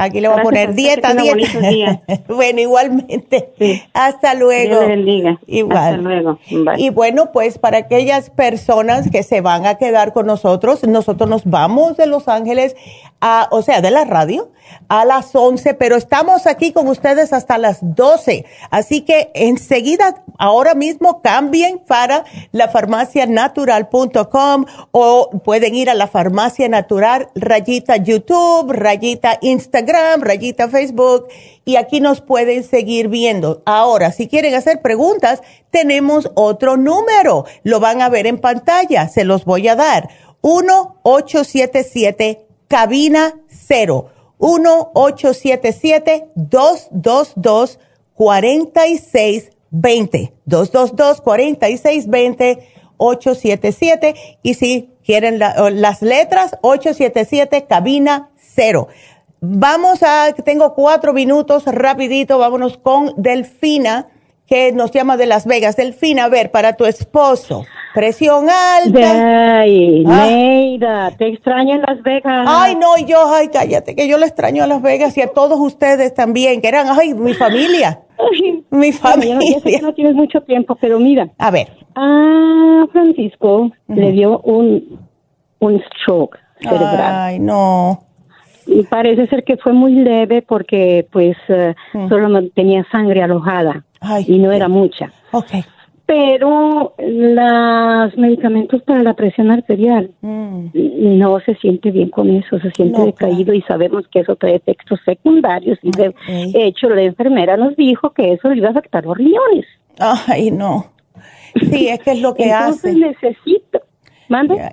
Aquí le voy a poner dieta, dieta. bueno, igualmente. Hasta luego. Igual. Hasta luego. Y bueno, pues para aquellas personas que se van a quedar con nosotros, nosotros nos vamos de Los Ángeles, a, o sea, de la radio, a las 11, pero estamos aquí con ustedes hasta las 12. Así que enseguida, ahora mismo, cambien para la farmacianatural.com o pueden ir a la farmacia natural, rayita YouTube, rayita Instagram, rayita Facebook y aquí nos pueden seguir viendo. Ahora, si quieren hacer preguntas, tenemos otro número. Lo van a ver en pantalla, se los voy a dar. 1-877 cabina 0 1-877-222-4620. 222-4620, 877. Y si quieren las letras, 877 cabina cero. Vamos a, tengo cuatro minutos, rapidito, vámonos con Delfina, que nos llama de Las Vegas. Delfina, a ver, para tu esposo, presión alta. Ay, ah. te extraño en Las Vegas. Ay, no, yo, ay, cállate, que yo le extraño a Las Vegas y a todos ustedes también, que eran, ay, mi familia. mi familia. ya no tienes mucho tiempo, pero mira. A ver. A Francisco le dio un, un stroke cerebral. Ay, no parece ser que fue muy leve porque pues mm. solo tenía sangre alojada y no era mucha. Okay. Pero los medicamentos para la presión arterial mm. no se siente bien con eso, se siente decaído y sabemos que eso trae efectos secundarios y de hecho la enfermera nos dijo que eso le iba a afectar los riñones. Ay, no. Sí, es que es lo que hace. Entonces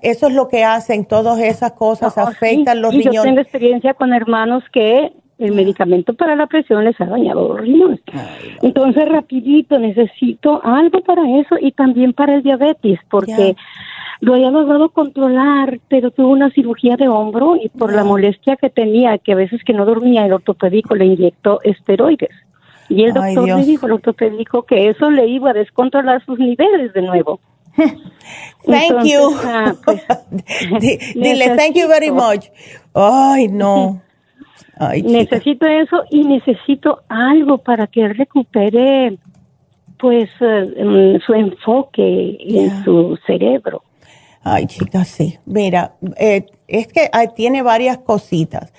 eso es lo que hacen, todas esas cosas afectan los riñones. Yo tengo experiencia con hermanos que el medicamento para la presión les ha dañado los riñones. Entonces, rapidito, necesito algo para eso y también para el diabetes, porque lo había logrado controlar, pero tuvo una cirugía de hombro y por la molestia que tenía, que a veces que no dormía, el ortopédico le inyectó esteroides. Y el doctor le dijo, el ortopédico, que eso le iba a descontrolar sus niveles de nuevo. Thank you. Ah, pues, dile, thank you very much. Ay, no. necesito eso y necesito algo para que recupere pues eh, su enfoque en su cerebro. Ay, chica, sí. Mira, eh, es que tiene varias cositas.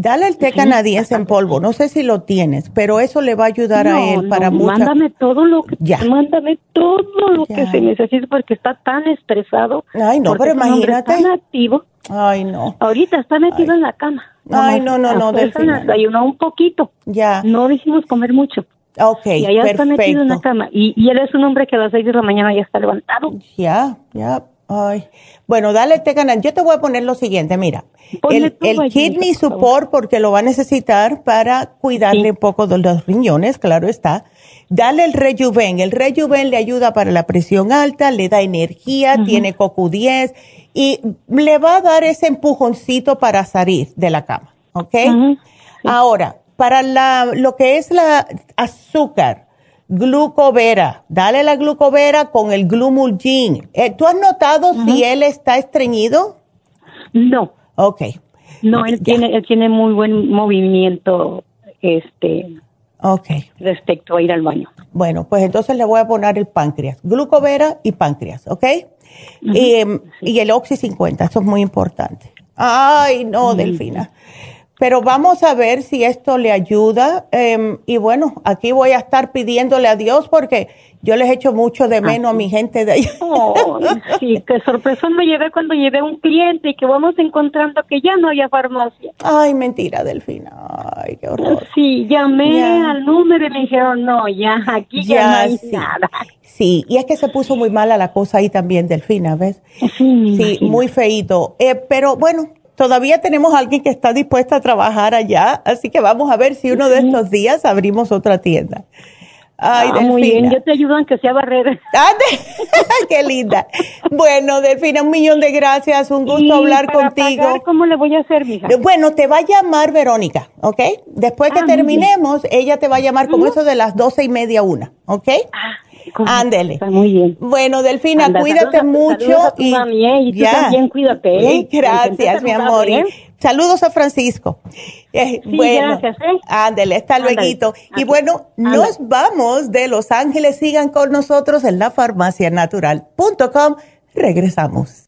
Dale el té canadiense en polvo. No sé si lo tienes, pero eso le va a ayudar a él para no, Mándame todo lo que mándame todo lo que se necesita porque está tan estresado. Ay, no, pero imagínate. Tan activo. Ay, no. Ahorita está metido en la cama. Ay, no, no, no. Desayunó un poquito. Ya. No dijimos comer mucho. Ok, y allá está metido en la cama. Y, y él es un hombre que a las seis de la mañana ya está levantado. Ya, ya. Ay. Bueno, dale té canadiense. Yo te voy a poner lo siguiente, mira el, kidney support, porque lo va a necesitar para cuidarle un poco de los riñones, claro está. Dale el rejuven. El rejuven le ayuda para la presión alta, le da energía, tiene CoQ10 y le va a dar ese empujoncito para salir de la cama. ¿Ok? Ahora, para la, lo que es la azúcar, glucovera, dale la glucovera con el glumulgin. Eh, ¿Tú has notado si él está estreñido? No. Ok. No, él tiene, él tiene muy buen movimiento, este, okay. respecto a ir al baño. Bueno, pues entonces le voy a poner el páncreas, glucovera y páncreas, ¿ok? y, y, el Oxy 50, eso es muy importante. Ay, no, Delfina. Pero vamos a ver si esto le ayuda. Em, y bueno, aquí voy a estar pidiéndole a Dios porque yo les echo mucho de menos a mi gente de allá. Oh, sí, qué sorpresa me llevé cuando llevé un cliente y que vamos encontrando que ya no había farmacia. Ay, mentira, Delfina. Ay, qué horror. Sí, llamé al número y me dijeron, no, ya, aquí ya, no hay nada. Sí, y es que se puso muy mala la cosa ahí también, Delfina, ¿ves? Sí, sí muy feito. Eh, pero bueno, todavía tenemos alguien que está dispuesta a trabajar allá, así que vamos a ver si uno de estos días abrimos otra tienda. Ay, ah, Muy bien, yo te ayudo aunque sea barrera. qué linda. Bueno, Delfina, un millón de gracias, un gusto hablar contigo. ¿Cómo le voy a hacer, mija? Bueno, te va a llamar Verónica, ¿ok? Después que ah, terminemos, ella te va a llamar como eso de las doce y media una, ¿ok? Ah, Ándele. muy bien. Bueno, Delfina, cuídate mucho. y, ¿eh? y tú también cuídate. ¿eh? Gracias, mi amor. saludos a Francisco. Eh, bueno, gracias. Ándele, hasta luego. Y bueno, nos vamos de Los Ángeles. Sigan con nosotros en la farmacianatural.com. Regresamos.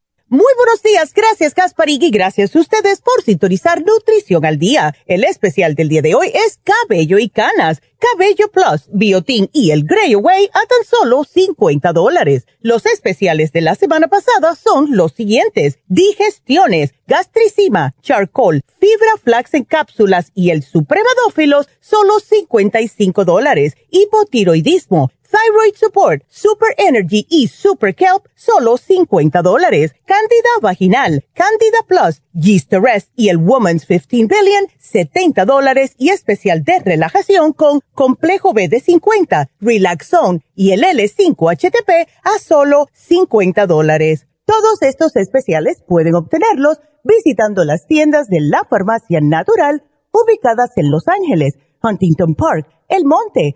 Muy buenos días, gracias Gasparig y gracias a ustedes por sintonizar Nutrición al Día. El especial del día de hoy es Cabello y Canas, Cabello Plus, Biotin y el Grey Away a tan solo 50 dólares. Los especiales de la semana pasada son los siguientes. Digestiones, gastricima, charcoal, fibra flax en cápsulas y el supremadófilos, solo 55 dólares. Hipotiroidismo, Thyroid Support, Super Energy y Super Kelp, solo 50 dólares. Candida Vaginal, Candida Plus, Yeast Rest y el Woman's 15 Billion, 70 dólares y especial de relajación con Complejo B de 50, Relaxone y el L5-HTP a solo 50 dólares. Todos estos especiales pueden obtenerlos visitando las tiendas de la Farmacia Natural ubicadas en Los Ángeles, Huntington Park, El Monte,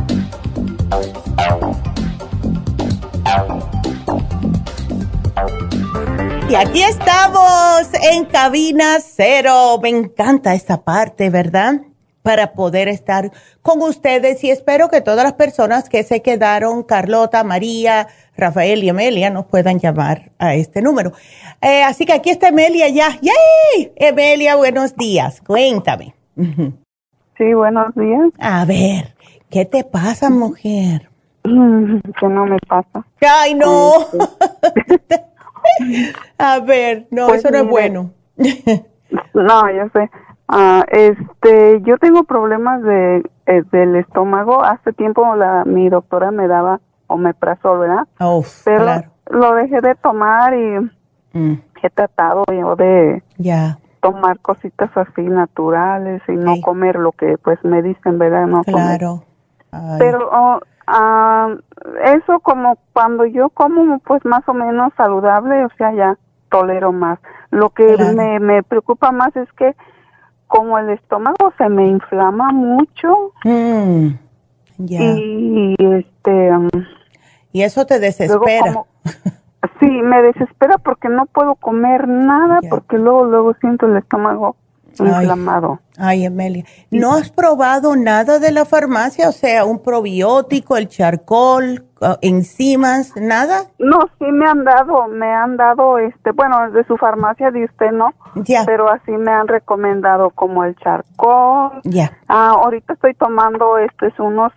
Y aquí estamos en cabina cero. Me encanta esta parte, ¿verdad? Para poder estar con ustedes y espero que todas las personas que se quedaron, Carlota, María, Rafael y Amelia, nos puedan llamar a este número. Eh, así que aquí está Amelia ya. ¡Yay! Amelia, buenos días. Cuéntame. Sí, buenos días. A ver, ¿qué te pasa, mujer? Que no me pasa. Ay, no. A ver, no, pues eso no es bueno. no, ya sé. Ah, este, yo tengo problemas de eh, del estómago. Hace tiempo la mi doctora me daba omeprazol, ¿verdad? Pero lo dejé de tomar y mm. he tratado yo de tomar cositas así naturales y no comer lo que pues me dicen, ¿verdad? No claro. Pero oh, Ah, eso como cuando yo como pues más o menos saludable, o sea, ya tolero más. Lo que me, me preocupa más es que como el estómago se me inflama mucho mm, y este um, y eso te desespera. sí, me desespera porque no puedo comer nada porque luego luego siento el estómago inflamado. Ay, Amelia. ¿No has probado nada de la farmacia? O sea, un probiótico, el charcoal, uh, enzimas, nada? No, sí me han dado, me han dado, este, bueno, de su farmacia de usted no, ya. pero así me han recomendado como el charcoal. Ya. Ah, ahorita estoy tomando, este, unos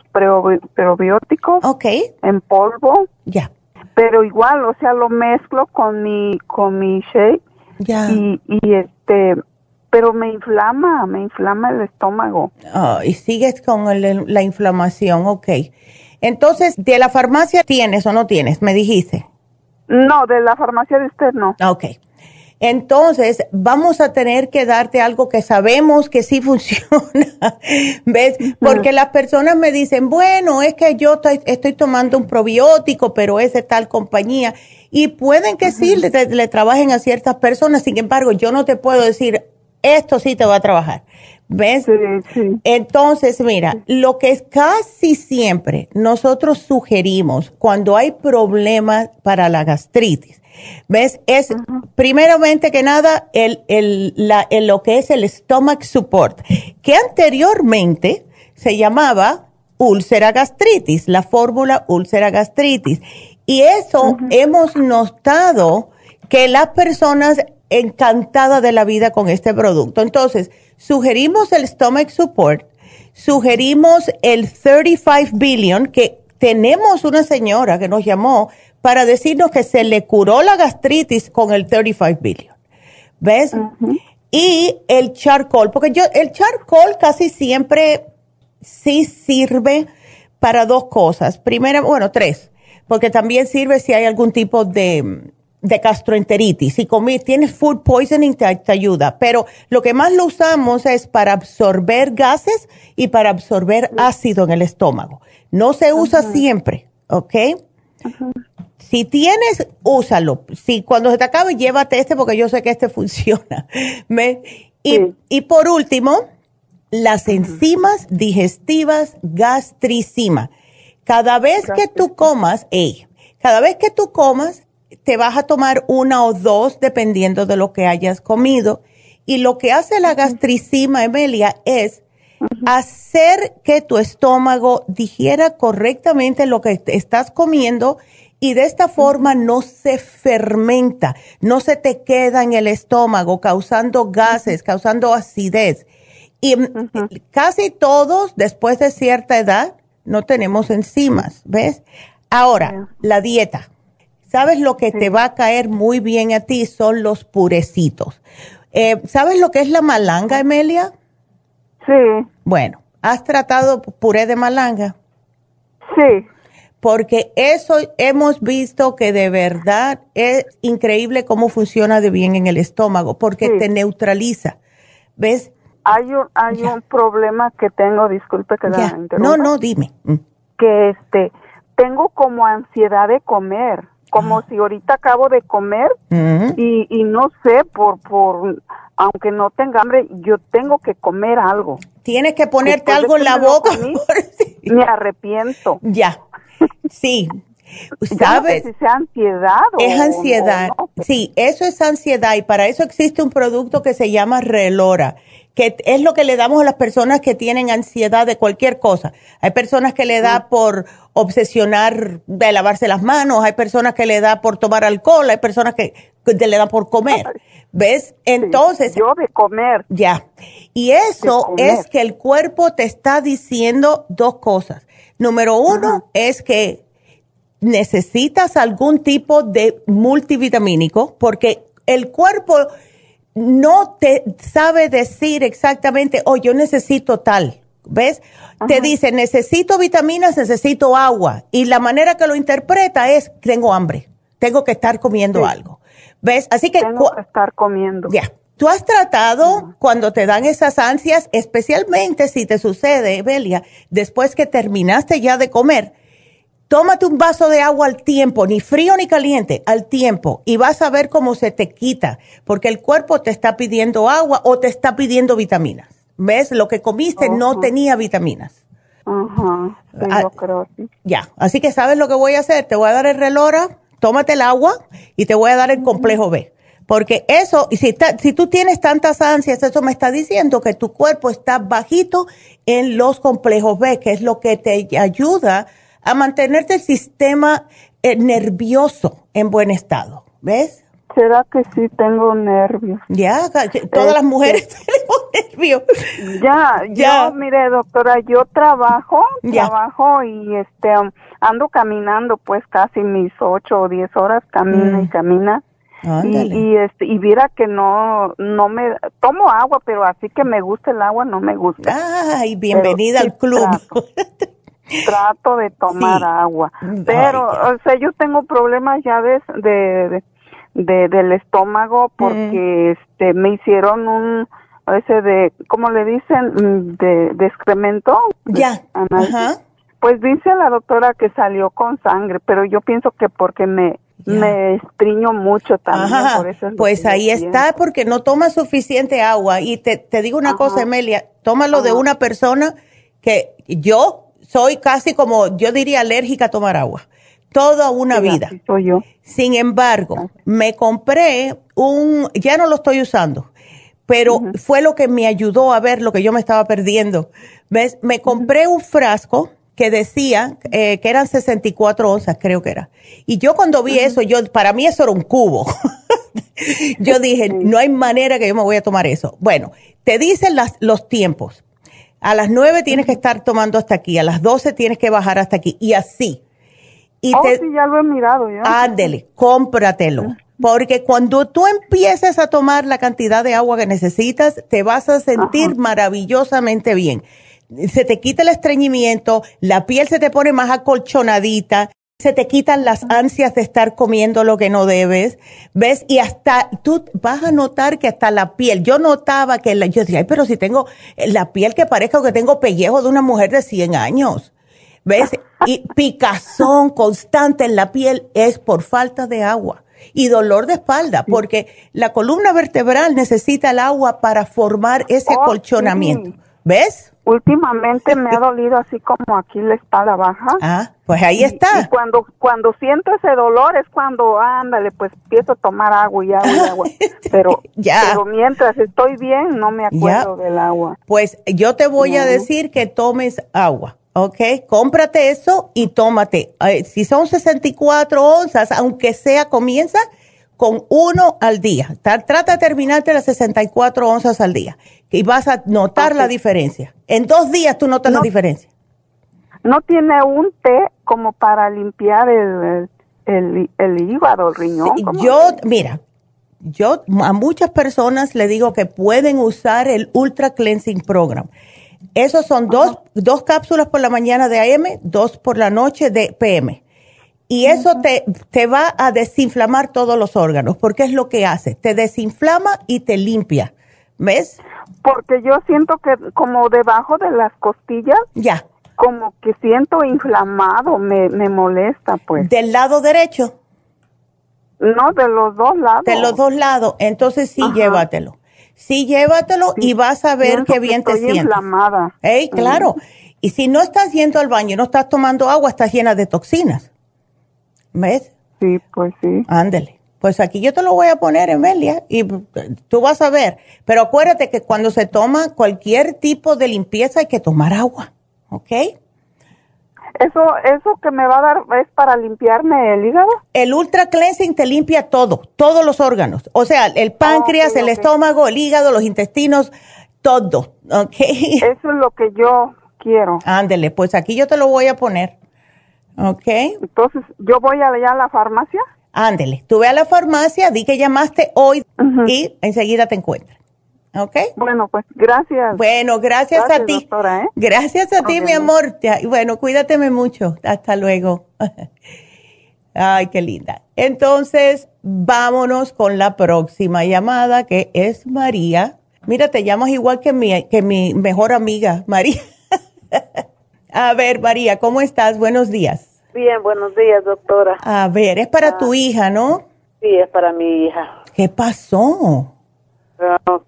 probióticos. Ok. En polvo. Ya. Pero igual, o sea, lo mezclo con mi, con mi shake. Ya. Y, y este, pero me inflama, me inflama el estómago. Oh, y sigues con la inflamación, ok. Entonces, ¿de la farmacia tienes o no tienes? Me dijiste. No, de la farmacia de usted no. Ok. Entonces, vamos a tener que darte algo que sabemos que sí funciona, ¿ves? Porque las personas me dicen, bueno, es que yo estoy, tomando un probiótico, pero es de tal compañía. Y pueden que sí le, le, trabajen a ciertas personas, sin embargo, yo no te puedo decir, esto sí te va a trabajar. ¿Ves? Entonces, mira, lo que es casi siempre nosotros sugerimos cuando hay problemas para la gastritis, ¿ves? Es primeramente que nada el, el, la, lo que es el stomach support, que anteriormente se llamaba úlcera gastritis, la fórmula úlcera gastritis. Y eso hemos notado que las personas encantadas de la vida con este producto. Entonces, sugerimos el Stomach Support, sugerimos el 35 Billion, que tenemos una señora que nos llamó para decirnos que se le curó la gastritis con el 35 Billion. ¿Ves? Y el charcoal, porque yo, el charcoal casi siempre sí sirve para dos cosas. Primero, bueno, tres, porque también sirve si hay algún tipo de, de gastroenteritis. Si tienes food poisoning, te, ayuda. Pero lo que más lo usamos es para absorber gases y para absorber ácido en el estómago. No se usa siempre, ¿ok? Si tienes, úsalo. Si cuando se te acabe, llévate este porque yo sé que este funciona. y, y por último, las enzimas digestivas gastricima. Cada vez que tú comas, cada vez que tú comas, te vas a tomar una o dos dependiendo de lo que hayas comido. Y lo que hace la gastricima, Emelia, es hacer que tu estómago digiera correctamente lo que estás comiendo y de esta forma no se fermenta, no se te queda en el estómago causando gases, causando acidez. Y casi todos, después de cierta edad, no tenemos enzimas, ¿ves? Ahora, la dieta. ¿Sabes lo que te va a caer muy bien a ti? Son los purecitos. Eh, ¿Sabes lo que es la malanga, Emelia? Sí. Bueno, ¿has tratado puré de malanga? Sí. Porque eso hemos visto que de verdad es increíble cómo funciona de bien en el estómago, porque te neutraliza. ¿Ves? Hay un, hay un problema que tengo, disculpe que la interrumpa. No, no, dime. Mm. Que este, tengo como ansiedad de comer, como si ahorita acabo de comer y, y no sé, por, por, aunque no tenga hambre, yo tengo que comer algo. Tienes que ponerte algo en la boca. Me arrepiento. Ya, sí. ¿Sabes? si sea ansiedad. Es ansiedad. Sí, eso es ansiedad y para eso existe un producto que se llama Relora que es lo que le damos a las personas que tienen ansiedad de cualquier cosa. Hay personas que le da por obsesionar de lavarse las manos, hay personas que le da por tomar alcohol, hay personas que, le da por comer. ¿Ves? Entonces. yo de comer. Ya. Y eso es que el cuerpo te está diciendo dos cosas. Número uno es que necesitas algún tipo de multivitamínico porque el cuerpo no te sabe decir exactamente, oh, yo necesito tal. ¿Ves? Te dice, necesito vitaminas, necesito agua. Y la manera que lo interpreta es, tengo hambre, tengo que estar comiendo algo. ¿Ves? Así que... Tengo que estar comiendo. Ya. Tú has tratado cuando te dan esas ansias, especialmente si te sucede, Belia, después que terminaste ya de comer, tómate un vaso de agua al tiempo, ni frío ni caliente, al tiempo, y vas a ver cómo se te quita, porque el cuerpo te está pidiendo agua o te está pidiendo vitaminas. ¿Ves? Lo que comiste no tenía vitaminas. Ajá, ah, Ya, así que sabes lo que voy a hacer, te voy a dar el relora, tómate el agua y te voy a dar el complejo B. Porque eso, y si, si tú tienes tantas ansias, eso me está diciendo que tu cuerpo está bajito en los complejos B, que es lo que te ayuda a mantenerte el sistema eh, nervioso en buen estado. ¿Ves? ¿Será que sí tengo nervios? Ya, todas las mujeres tenemos nervios. Ya, ya. Yo, mire, doctora, yo trabajo, trabajo y este ando caminando pues casi mis ocho o diez horas, camina y mm. camina. Y, y, este y viera que no no me tomo agua pero así que me gusta el agua no me gusta ay bienvenida al club trato de tomar agua. Pero, o sea, yo tengo problemas ya de, de, del estómago porque este me hicieron un ese de cómo le dicen mm, de, de excremento. Ya. pues dice la doctora que salió con sangre pero yo pienso que porque me me estriño mucho también por eso pues ahí está porque no toma suficiente agua. Y te, te digo una cosa Emelia tómalo de una persona que yo soy casi como, yo diría, alérgica a tomar agua. Toda una vida. Soy yo. Sin embargo, me compré un, ya no lo estoy usando, pero fue lo que me ayudó a ver lo que yo me estaba perdiendo. ¿Ves? Me compré un frasco que decía eh, que eran 64 onzas, creo que era. Y yo cuando vi eso, yo para mí eso era un cubo. yo dije, no hay manera que yo me voy a tomar eso. Bueno, te dicen las, los tiempos. A las 9 tienes que estar tomando hasta aquí, a las 12 tienes que bajar hasta aquí, y así. Y oh, sí, ya lo he mirado. Ya. Ándele, cómpratelo. Porque cuando tú empieces a tomar la cantidad de agua que necesitas, te vas a sentir maravillosamente bien. Se te quita el estreñimiento, la piel se te pone más acolchonadita, se te quitan las ansias de estar comiendo lo que no debes, ¿ves? Y hasta tú vas a notar que hasta la piel, yo notaba que la, yo decía, ay, pero si tengo la piel que parezca que tengo pellejo de una mujer de 100 años, ¿ves? Y picazón constante en la piel es por falta de agua y dolor de espalda, porque la columna vertebral necesita el agua para formar ese oh, acolchonamiento. ¿Ves? Últimamente me ha dolido así como aquí la espalda baja. Ah, pues ahí está. Y, cuando cuando siento ese dolor es cuando, ándale, pues empiezo a tomar agua y agua y agua. Pero, ya. pero mientras estoy bien, no me acuerdo del agua. Pues yo te voy a decir que tomes agua. ¿ok? Cómprate eso y tómate. si son 64 onzas, aunque sea, comienza con uno al día. Trata de terminarte las 64 onzas al día y vas a notar la diferencia. En dos días tú notas la diferencia. ¿No tiene un té como para limpiar el, el, hígado, el riñón? yo, mira, yo a muchas personas le digo que pueden usar el Ultra Cleansing Program. Esos son dos, dos cápsulas por la mañana de AM, dos por la noche de PM. Y eso te, te va a desinflamar todos los órganos, porque es lo que hace, te desinflama y te limpia. ¿Ves? Porque yo siento que como debajo de las costillas. Ya. Como que siento inflamado, me, me molesta, pues. ¿Del lado derecho? No, de los dos lados. De los dos lados. Entonces sí, llévatelo. Sí, llévatelo y vas a ver qué bien te sientes. inflamada. Ey, claro. Y si no estás yendo al baño y no estás tomando agua, estás llena de toxinas. ¿Ves? Sí, pues sí. Ándele. Pues aquí yo te lo voy a poner, Emelia, y tú vas a ver. Pero acuérdate que cuando se toma cualquier tipo de limpieza hay que tomar agua, ¿ok? Eso, eso que me va a dar es para limpiarme el hígado. El Ultra Cleansing te limpia todo, todos los órganos. O sea, el páncreas, el estómago, el hígado, los intestinos, todo, ¿ok? Eso es lo que yo quiero. Ándele, pues aquí yo te lo voy a poner. ¿Ok? Entonces, ¿yo voy allá a la farmacia? Ándele, tú ve a la farmacia, di que llamaste hoy y enseguida te encuentras. ¿Ok? Bueno, pues gracias. Bueno, gracias, a ti. ¿eh? Gracias a ti, mi amor. Bueno, cuídateme mucho. Hasta luego. Ay, qué linda. Entonces, vámonos con la próxima llamada, que es María. Mira, te llamas igual que mi, que mi mejor amiga, María. A ver, María, ¿cómo estás? Buenos días. Bien, buenos días, doctora. A ver, es para tu ah. hija, ¿no? Sí, es para mi hija. ¿Qué pasó?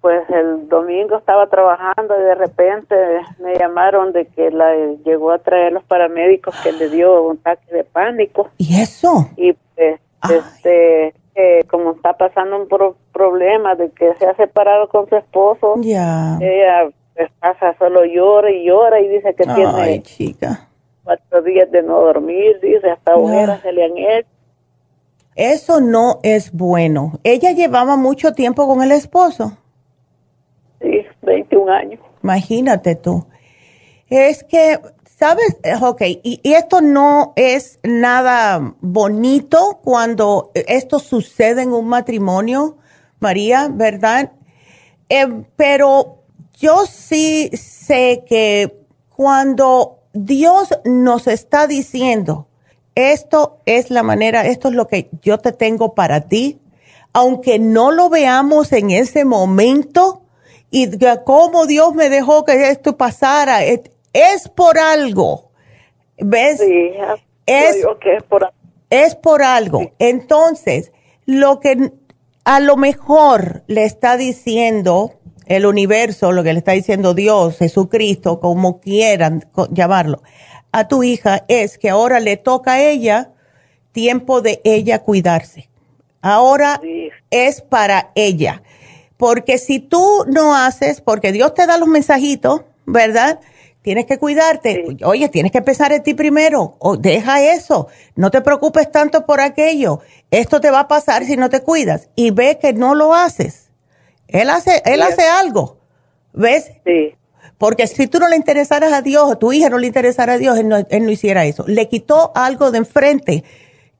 pues el domingo estaba trabajando y de repente me llamaron de que la llegó a traer los paramédicos que le dio un ataque de pánico. ¿Y eso? Y pues, este, como está pasando un problema de que se ha separado con su esposo, ya. ella pues pasa solo llora y llora y dice que tiene chica. cuatro días de no dormir, dice, hasta ojeras se le han hecho. Eso no es bueno. ¿Ella llevaba mucho tiempo con el esposo? Sí, 21 años. Imagínate tú. Es que, ¿sabes? Ok, y, esto no es nada bonito cuando esto sucede en un matrimonio, María, ¿verdad? Eh, pero yo sí sé que cuando Dios nos está diciendo, esto es la manera, esto es lo que yo te tengo para ti, aunque no lo veamos en ese momento y cómo Dios me dejó que esto pasara, es, por algo. ¿Ves? Sí, es, que es, por algo. es por algo. Entonces, lo que a lo mejor le está diciendo el universo, lo que le está diciendo Dios, Jesucristo, como quieran llamarlo, a tu hija es que ahora le toca a ella tiempo de ella cuidarse. Ahora es para ella. Porque si tú no haces, porque Dios te da los mensajitos, ¿verdad? tienes que cuidarte. Oye, tienes que pensar en ti primero. O deja eso. No te preocupes tanto por aquello. Esto te va a pasar si no te cuidas. Y ve que no lo haces. Él hace, él hace algo. ¿Ves? Sí. Porque si tú no le interesaras a Dios o tu hija no le interesara a Dios, él no, él no hiciera eso. Le quitó algo de enfrente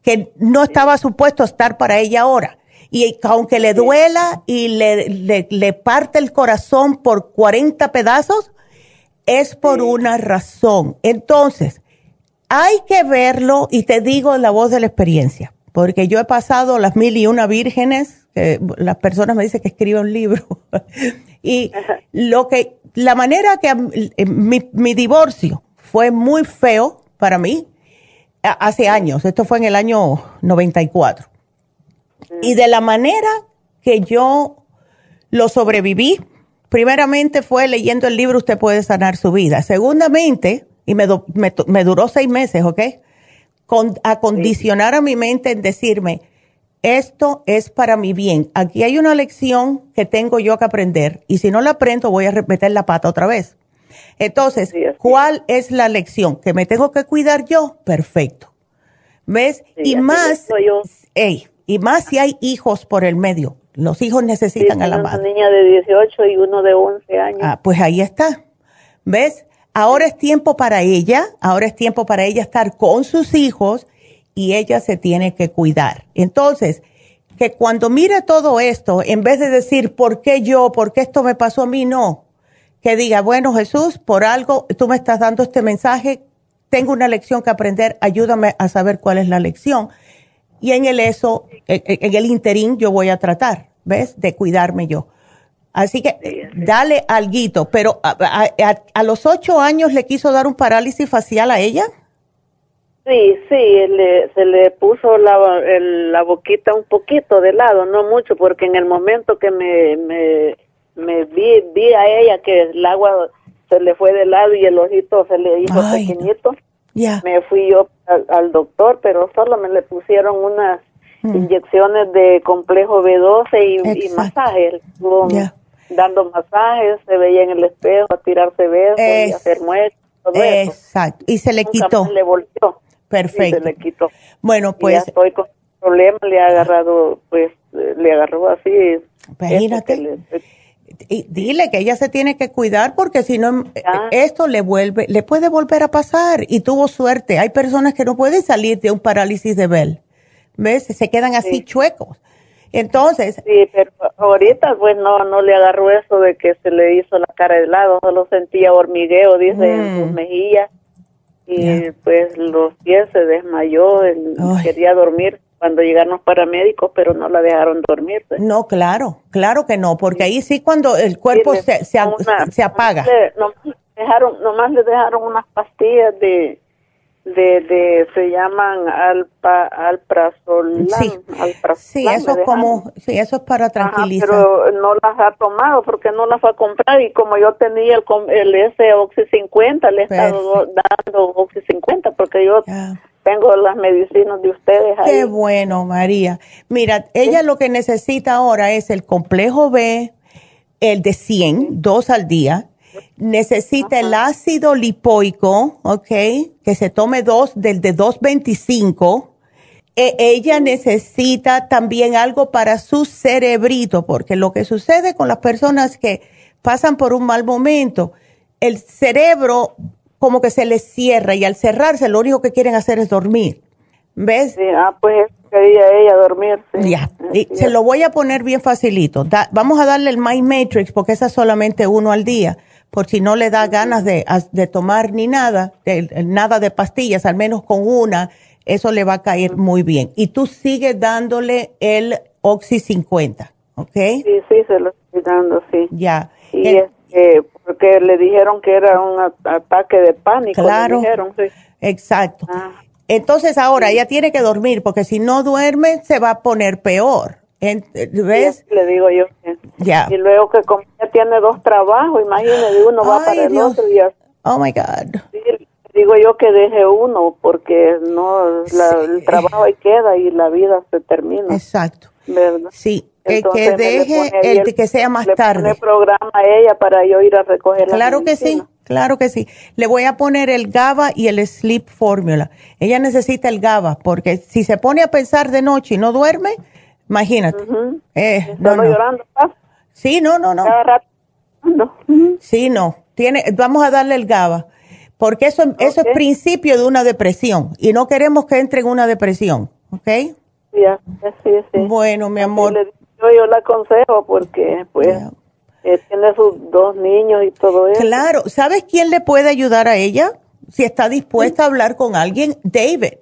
que no estaba supuesto estar para ella ahora. Y aunque le duela y le, le, le parte el corazón por 40 pedazos, es por una razón. Entonces, hay que verlo y te digo la voz de la experiencia, porque yo he pasado las mil y una vírgenes, que las personas me dicen que escribo un libro, y lo que, la manera que eh, mi, mi divorcio fue muy feo para mí hace años, esto fue en el año 94, y de la manera que yo lo sobreviví, primeramente fue leyendo el libro Usted puede sanar su vida. Segundamente, y me, me, duró seis meses, ¿ok? Con, acondicionar a mi mente en decirme, esto es para mi bien. Aquí hay una lección que tengo yo que aprender y si no la aprendo voy a meter la pata otra vez. Entonces, ¿cuál es la lección? ¿Que me tengo que cuidar yo? Perfecto. ¿Ves? y más, y más si hay hijos por el medio. Los hijos necesitan a la madre. Una niña de 18 y uno de 11 años. Ah, pues ahí está. ¿Ves? Ahora es tiempo para ella, ahora es tiempo para ella estar con sus hijos y ella se tiene que cuidar. Entonces, que cuando mire todo esto, en vez de decir, ¿por qué yo? ¿Por qué esto me pasó a mí? No. Que diga, bueno, Jesús, por algo tú me estás dando este mensaje, tengo una lección que aprender, ayúdame a saber cuál es la lección y en el eso, en el interín yo voy a tratar, ¿ves? De cuidarme yo. Así que dale alguito, pero a, los ocho años le quiso dar un parálisis facial a ella. Sí, sí, se le puso la, la boquita un poquito de lado, no mucho, porque en el momento que me, me, me vi, vi a ella que el agua se le fue de lado y el ojito se le hizo pequeñito. Me fui yo al, doctor, pero solo me le pusieron unas mm. inyecciones de complejo B12 y, masajes. Dando masajes, se veía en el espejo a tirarse besos y hacer muestras. Exacto. Y se le quitó. le volvió. Perfecto. se le quitó. Bueno, pues. ya estoy con problemas, le ha agarrado, pues, le agarró así. Imagínate dile que ella se tiene que cuidar porque si no esto le vuelve le puede volver a pasar y tuvo suerte hay personas que no pueden salir de un parálisis de Bell ves se quedan así chuecos entonces sí pero ahorita pues no no le agarró eso de que se le hizo la cara de lado solo sentía hormigueo dice en sus mm. mejillas y pues los pies se desmayó él quería dormir cuando llegaron los paramédicos, pero no la dejaron dormir. Pues. No, claro, claro que no, porque ahí sí cuando el cuerpo se, se, apaga. nomás, dejaron, nomás le dejaron unas pastillas de, de, de se llaman alpa, alprazolam. Sí, sí eso es como, sí, eso es para tranquilizar. pero no las ha tomado porque no las va a comprar y como yo tenía el, el ese Oxy 50, le he estado dando Oxy 50 porque yo tengo las medicinas de ustedes ahí. Qué bueno, María. Mira, ella lo que necesita ahora es el complejo B, el de 100, dos al día. Necesita el ácido lipoico, ¿ok? Que se tome dos del de 225. E ella necesita también algo para su cerebrito, porque lo que sucede con las personas que pasan por un mal momento, el cerebro como que se les cierra y al cerrarse lo único que quieren hacer es dormir. ¿Ves? Sí, ah, pues quería ella dormir. Ya, y se lo voy a poner bien facilito. vamos a darle el Mind Matrix porque esa es solamente uno al día, por si no le da ganas de, tomar ni nada, nada de pastillas, al menos con una, eso le va a caer muy bien. Y tú sigues dándole el Oxy 50, ¿ok? Sí, sí, se lo estoy dando, sí. Ya. Y eh, porque le dijeron que era un ataque de pánico. Claro. dijeron, sí. Exacto. Ah. Entonces ahora ella tiene que dormir porque si no duerme se va a poner peor. ¿Ves? le digo yo. Ya. Y luego que como ella tiene dos trabajos, imagínese, uno va para el otro y Oh my God. digo yo que deje uno porque no el trabajo ahí queda y la vida se termina. Exacto. ¿Verdad? Sí, que deje el, que sea más tarde. Le programa a ella para yo ir a recoger Claro que sí, Claro que sí. Le voy a poner el GABA y el Sleep Formula. Ella necesita el GABA porque si se pone a pensar de noche y no duerme, imagínate. eh, no, llorando. Sí, no, no, no. Sí, no. Tiene, vamos a darle el GABA porque eso, eso es principio de una depresión y no queremos que entre en una depresión, ¿ok? Sí, sí, sí. Bueno, mi amor. yo, yo la aconsejo porque, pues tiene sus dos niños y todo eso. Claro, ¿sabes quién le puede ayudar a ella? Si está dispuesta a hablar con alguien, David.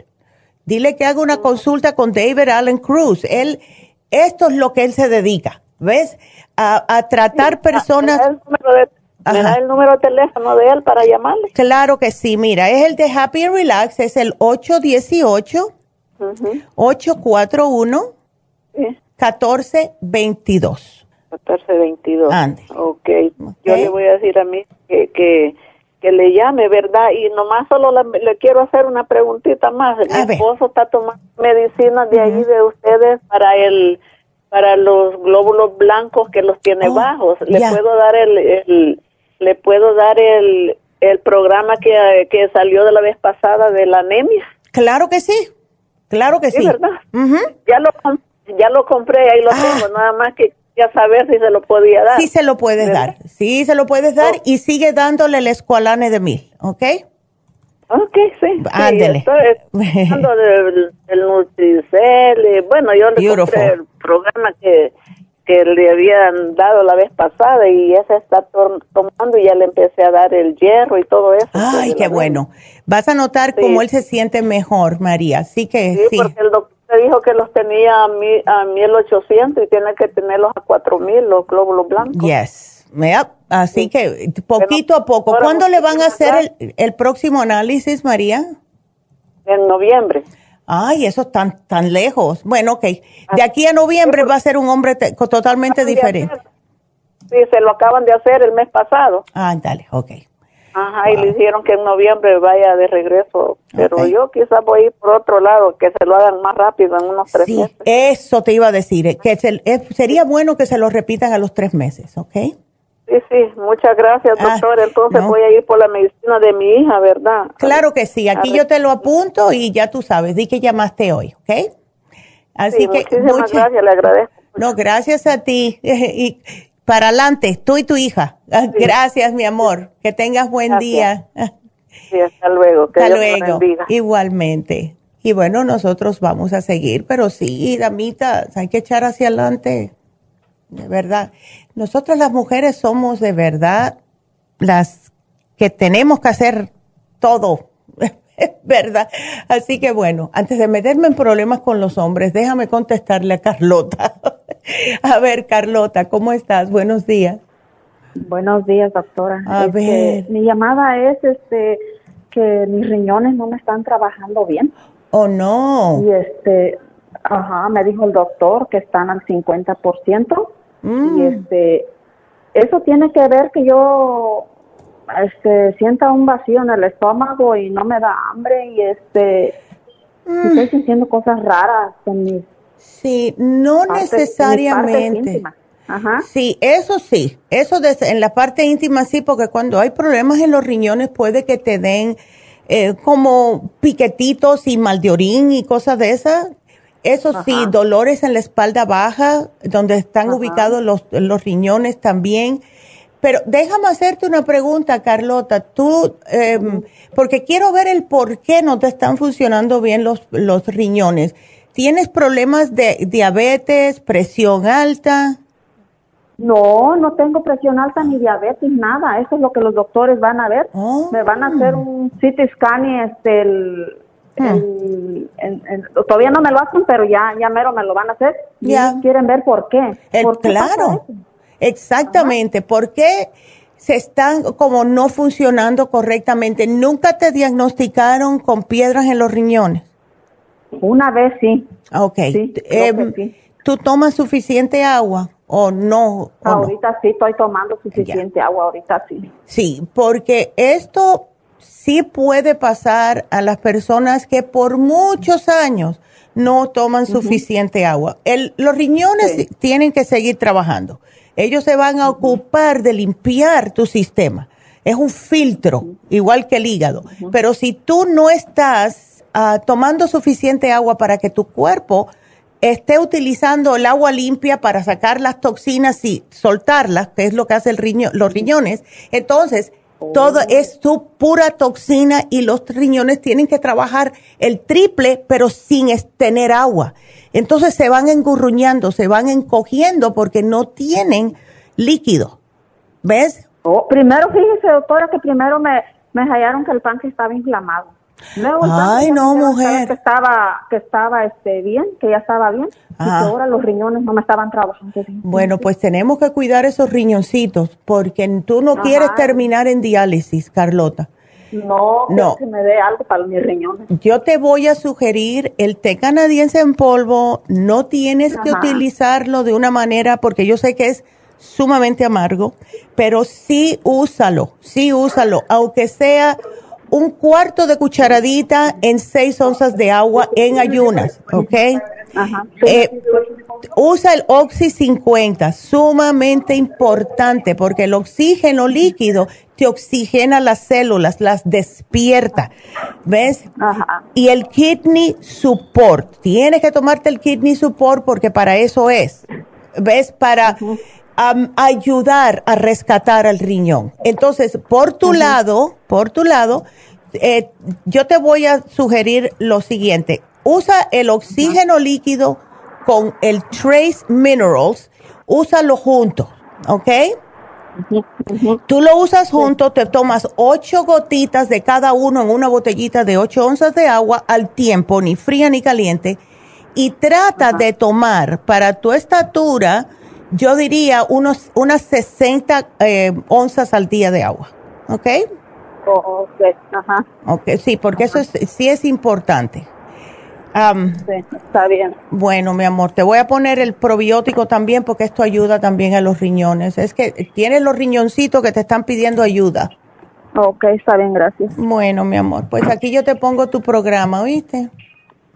Dile que haga una consulta con David Allen Cruz. Él, esto es lo que él se dedica, ¿ves? A, tratar personas. Me da, el número de teléfono de él para llamarle. Claro que sí, mira, es el de Happy and Relax, es el 818 841 1422. 1422. Okay. ok. Yo le voy a decir a mí que, que, que le llame, ¿verdad? Y nomás solo le quiero hacer una preguntita más. Mi esposo está tomando medicinas de ahí de ustedes para el para los glóbulos blancos que los tiene oh, bajos. Le puedo dar el, le puedo dar el, el programa que, que salió de la vez pasada de la anemia. Claro que sí. Claro que sí. sí. ¿verdad? Ya lo ya lo compré, ahí lo ah. tengo, nada más que ya saber si se lo podía dar. Sí se lo puedes dar, sí se lo puedes dar y sigue dándole el escualane de mil, ¿ok? Ok, sí. Ándele. Sí, del, del Nutricel, bueno, yo le compré el programa que, que le habían dado la vez pasada y ese está tomando y ya le empecé a dar el hierro y todo eso. Ay, qué bueno. Vas a notar cómo él se siente mejor, María, así que sí. Sí, porque el doctor me dijo que los tenía a, mi, a 1800 y tiene que tenerlos a 4000 los glóbulos blancos. Yes. Así que poquito a poco. ¿Cuándo le van a hacer el, el, próximo análisis, María? En noviembre. Ay, eso es tan, tan lejos. Bueno, ok. De aquí a noviembre va a ser un hombre totalmente diferente. Sí, se lo acaban de hacer el mes pasado. Ah, dale, ok. Ajá, y le dijeron que en noviembre vaya de regreso. Pero yo quizás voy a ir por otro lado, que se lo hagan más rápido, en unos tres meses. Eso te iba a decir, eh, que sería bueno que se lo repitan a los tres meses, ¿ok? Sí, sí, muchas gracias, ah, doctor. Entonces voy a ir por la medicina de mi hija, ¿verdad? Claro que sí, aquí yo te lo apunto y ya tú sabes, di que llamaste hoy, ¿ok? Así que muchas gracias, le agradezco. No, gracias a ti. y para adelante, tú y tu hija. Ah, gracias, mi amor. Que tengas buen día. Sí, hasta luego. hasta luego. Igualmente. Y bueno, nosotros vamos a seguir, pero sí, damitas, hay que echar hacia adelante. De verdad. Nosotras las mujeres somos de verdad las que tenemos que hacer todo. ¿Verdad? Así que bueno, antes de meterme en problemas con los hombres, déjame contestarle a Carlota. A ver, Carlota, ¿cómo estás? Buenos días. Buenos días, doctora. A este, ver. Mi llamada es este que mis riñones no me están trabajando bien. Oh, no. Y este, ajá, me dijo el doctor que están al 50%. Mm. Y este, eso tiene que ver que yo este sienta un vacío en el estómago y no me da hambre y este mm. estoy sintiendo cosas raras en mis Sí, no necesariamente. Ajá. Sí, eso sí, eso en la parte íntima sí, porque cuando hay problemas en los riñones puede que te den eh, como piquetitos y mal de orín y cosas de esas. Eso sí, dolores en la espalda baja, donde están ubicados los, los riñones también. Pero déjame hacerte una pregunta, Carlota. Tú, em, porque quiero ver el por qué no te están funcionando bien los, los riñones. ¿Tienes problemas de diabetes, presión alta? No, no tengo presión alta ni diabetes, nada. Eso es lo que los doctores van a ver. Oh. Me van a hacer un CT scan y este, el, hmm. todavía no me lo hacen, pero ya, ya mero me lo van a hacer. Ya. quieren ver por qué. claro, exactamente. ¿Por qué se están como no funcionando correctamente? ¿Nunca te diagnosticaron con piedras en los riñones? Una vez sí. Ok. Em, ¿Tú tomas suficiente agua o no? ahorita sí estoy tomando suficiente agua, ahorita sí. Sí, porque esto sí puede pasar a las personas que por muchos años no toman suficiente agua. El, los riñones tienen que seguir trabajando. Ellos se van a ocupar de limpiar tu sistema. es un filtro, igual que el hígado. Pero si tú no estás ah, tomando suficiente agua para que tu cuerpo esté utilizando el agua limpia para sacar las toxinas y soltarlas, que es lo que hace el riño, los riñones, entonces todo oh. es tu pura toxina y los riñones tienen que trabajar el triple, pero sin tener agua. Entonces se van engurruñando, se van encogiendo porque no tienen líquido. ¿Ves? Oh, primero, fíjese, doctora, que primero me, me hallaron que el panque estaba inflamado. Ay, no, mujer. Que estaba, que estaba este, bien, que ya estaba bien. Y que ahora los riñones no me estaban trabajando bien. Bueno, pues tenemos que cuidar esos riñoncitos porque tú no quieres terminar en diálisis, Carlota. No, no. que me dé algo para mis riñones. Yo te voy a sugerir el té canadiense en polvo. No tienes que utilizarlo de una manera porque yo sé que es sumamente amargo, pero sí úsalo, sí úsalo, aunque sea un cuarto de cucharadita en seis onzas de agua en ayunas, ¿ok? Ajá. Eh, usa el Oxy 50, sumamente importante porque el oxígeno líquido te oxigena las células, las despierta, ¿ves? Ajá. Y el Kidney Support, tienes que tomarte el Kidney Support porque para eso es, ¿ves? Para ayudar a rescatar al riñón. Entonces, por tu lado, por tu lado, eh, yo te voy a sugerir lo siguiente. Usa el oxígeno líquido con el Trace Minerals, úsalo junto, ¿ok? Tú lo usas junto, te tomas ocho gotitas de cada uno en una botellita de ocho onzas de agua al tiempo, ni fría ni caliente, y trata de tomar para tu estatura, yo diría unos, unas 60 eh, onzas al día de agua. ¿Ok? ok, ajá. Ok, sí, porque eso es, sí es importante. sí, está bien. Bueno, mi amor, te voy a poner el probiótico también porque esto ayuda también a los riñones. Es que tienes los riñoncitos que te están pidiendo ayuda. Ok, está bien, gracias. Bueno, mi amor, pues aquí yo te pongo tu programa, ¿oíste?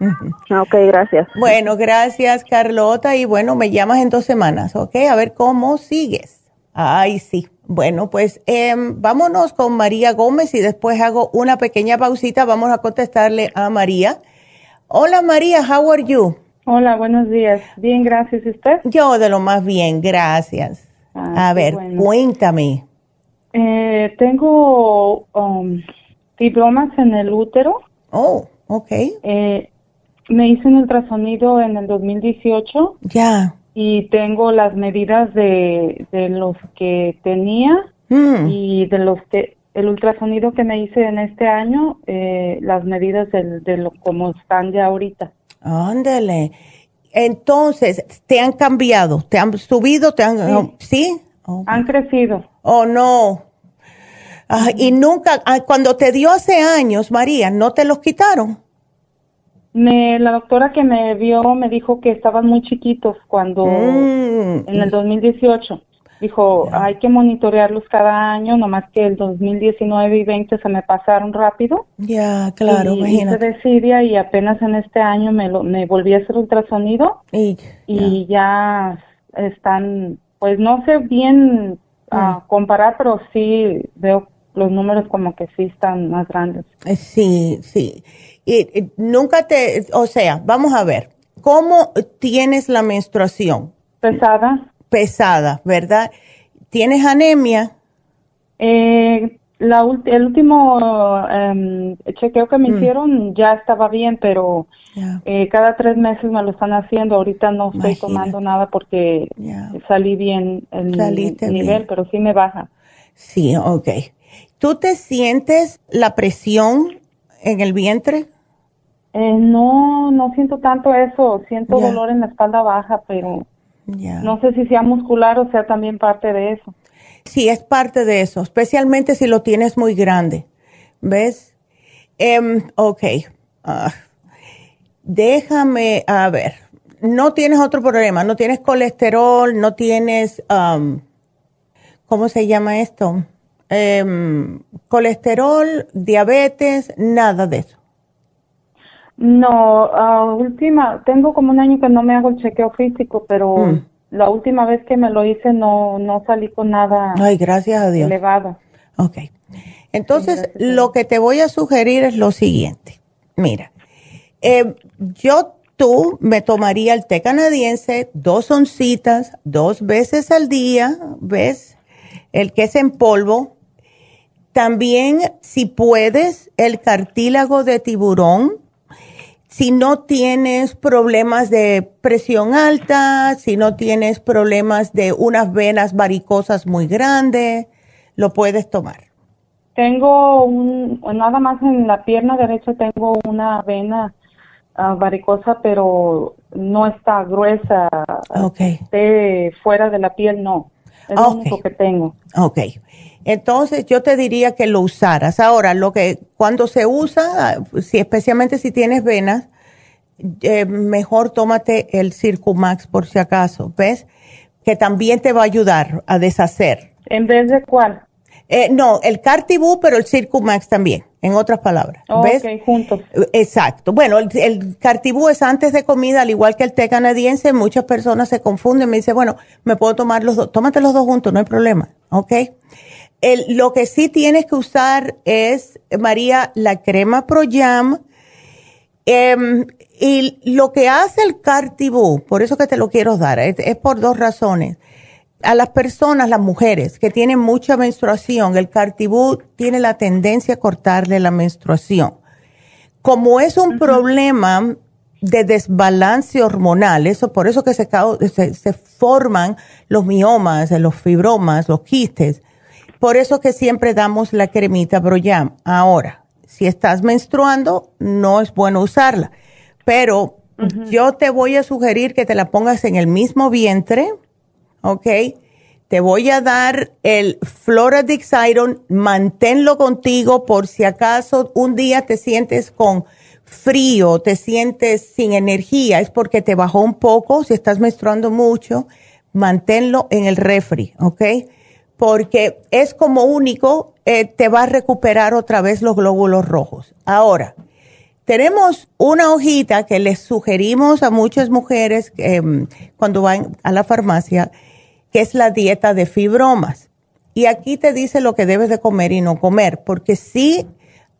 Ok, gracias. Bueno, gracias Carlota y bueno, me llamas en dos semanas, ¿ok? A ver cómo sigues. Ay, sí. Bueno, pues em, vámonos con María Gómez y después hago una pequeña pausita. Vamos a contestarle a María. Hola María, how are you? Hola, buenos días. Bien, gracias. ¿Y usted? Yo de lo más bien, gracias. Ah, a ver, cuéntame. Eh, tengo um, fibromas en el útero. Oh, ok. Eh, me hice un ultrasonido en el 2018. Ya. Y tengo las medidas de, de los que tenía mm. y de los que el ultrasonido que me hice en este año, eh, las medidas de, de lo como están ya ahorita. Ándale. Entonces, ¿te han cambiado? ¿Te han subido? ¿Te han, sí? Han crecido. Oh, no. y nunca, ah, cuando te dio hace años, María, ¿no te los quitaron? Me, la doctora que me vio me dijo que estaban muy chiquitos cuando, mm. en el 2018. Dijo, hay que monitorearlos cada año, nomás que el 2019 y 20 se me pasaron rápido. Ya, claro, y, imagínate. Y y apenas en este año me, lo, me volví a hacer ultrasonido y, y ya. están, pues no sé bien ah, mm. comparar, pero sí veo los números como que sí están más grandes. Eh, sí, sí. Y, nunca te, o sea, vamos a ver, ¿cómo tienes la menstruación? Pesada. Pesada, ¿verdad? ¿Tienes anemia? Eh, la, el último em, chequeo que me mm. hicieron ya estaba bien, pero eh, cada tres meses me lo están haciendo. Ahorita no estoy tomando nada porque salí bien en el nivel, pero sí me baja. Sí, ok. ¿Tú te sientes la presión en el vientre? Eh, no, no siento tanto eso. Siento dolor en la espalda baja, pero no sé si sea muscular o sea también parte de eso. Sí, es parte de eso, especialmente si lo tienes muy grande. ¿Ves? Um, ok. Ah, déjame, a ver. No tienes otro problema, no tienes colesterol, no tienes, um, ¿cómo se llama esto? Um, colesterol, diabetes, nada de eso. No, última, tengo como un año que no me hago el chequeo físico, pero mm. la última vez que me lo hice no, no salí con nada. Ay, gracias a Dios. Elevado. Ok, Entonces, lo que te voy a sugerir es lo siguiente. Mira, eh, yo tú me tomaría el té canadiense, dos oncitas, dos veces al día, ¿ves? El que es en polvo. También, si puedes, el cartílago de tiburón. Si no tienes problemas de presión alta, si no tienes problemas de unas venas varicosas muy grandes, lo puedes tomar. Tengo un, nada más en la pierna derecha tengo una vena uh, varicosa, pero no está gruesa. Okay. Esté fuera de la piel, no. Es lo único que tengo. Ok. Entonces yo te diría que lo usaras. Ahora, lo que cuando se usa, si especialmente si tienes venas, eh, mejor tómate el Circumax por si acaso, ¿ves? Que también te va a ayudar a deshacer. ¿En vez de cuál? Eh, no, el Cartibú, pero el Circumax también, en otras palabras. ¿ves? Ok, juntos. Exacto. Bueno, el, el, Cartibú es antes de comida, al igual que el té canadiense. Muchas personas se confunden. Me dicen, bueno, me puedo tomar los dos. Tómate los dos juntos, no hay problema. ¿Ok? El, lo que sí tienes que usar es, María, la crema Pro Jam. Em, y lo que hace el Cartibú, por eso que te lo quiero dar, es por dos razones a las personas, las mujeres que tienen mucha menstruación, el cartibú tiene la tendencia a cortarle la menstruación. Como es un problema de desbalance hormonal, eso por eso que se, se, forman los miomas, los fibromas, los quistes. Por eso que siempre damos la cremita Broyam. Ahora, si estás menstruando, no es bueno usarla, pero yo te voy a sugerir que te la pongas en el mismo vientre, ¿ok? Te voy a dar el Floradix Iron, manténlo contigo por si acaso un día te sientes con frío, te sientes sin energía, es porque te bajó un poco, si estás menstruando mucho, manténlo en el refri, ¿ok? Porque es como único, eh, te va a recuperar otra vez los glóbulos rojos. Ahora, tenemos una hojita que les sugerimos a muchas mujeres em, cuando van a la farmacia, que es la dieta de fibromas. Y aquí te dice lo que debes de comer y no comer, porque sí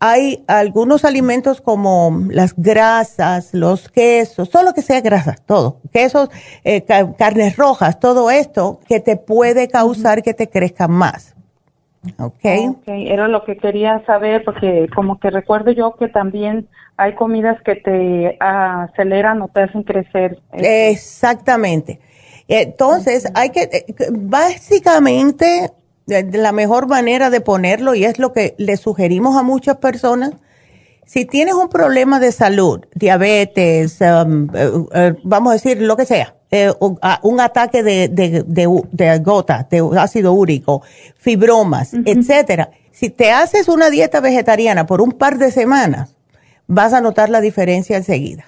hay algunos alimentos como las grasas, los quesos, todo lo que sea grasa, todo, quesos, eh, carnes rojas, todo esto que te puede causar que te crezca más. Okay. ok. Era lo que quería saber porque como que recuerdo yo que también hay comidas que te aceleran o te hacen crecer. Exactamente. Entonces, hay que, eh, básicamente, la mejor manera de ponerlo, y es lo que le sugerimos a muchas personas, si tienes un problema de salud, diabetes, um, eh, eh, vamos a decir lo que sea, un, ataque de, de, de, gota, de ácido úrico, fibromas, etcétera, si te haces una dieta vegetariana por un par de semanas, vas a notar la diferencia enseguida.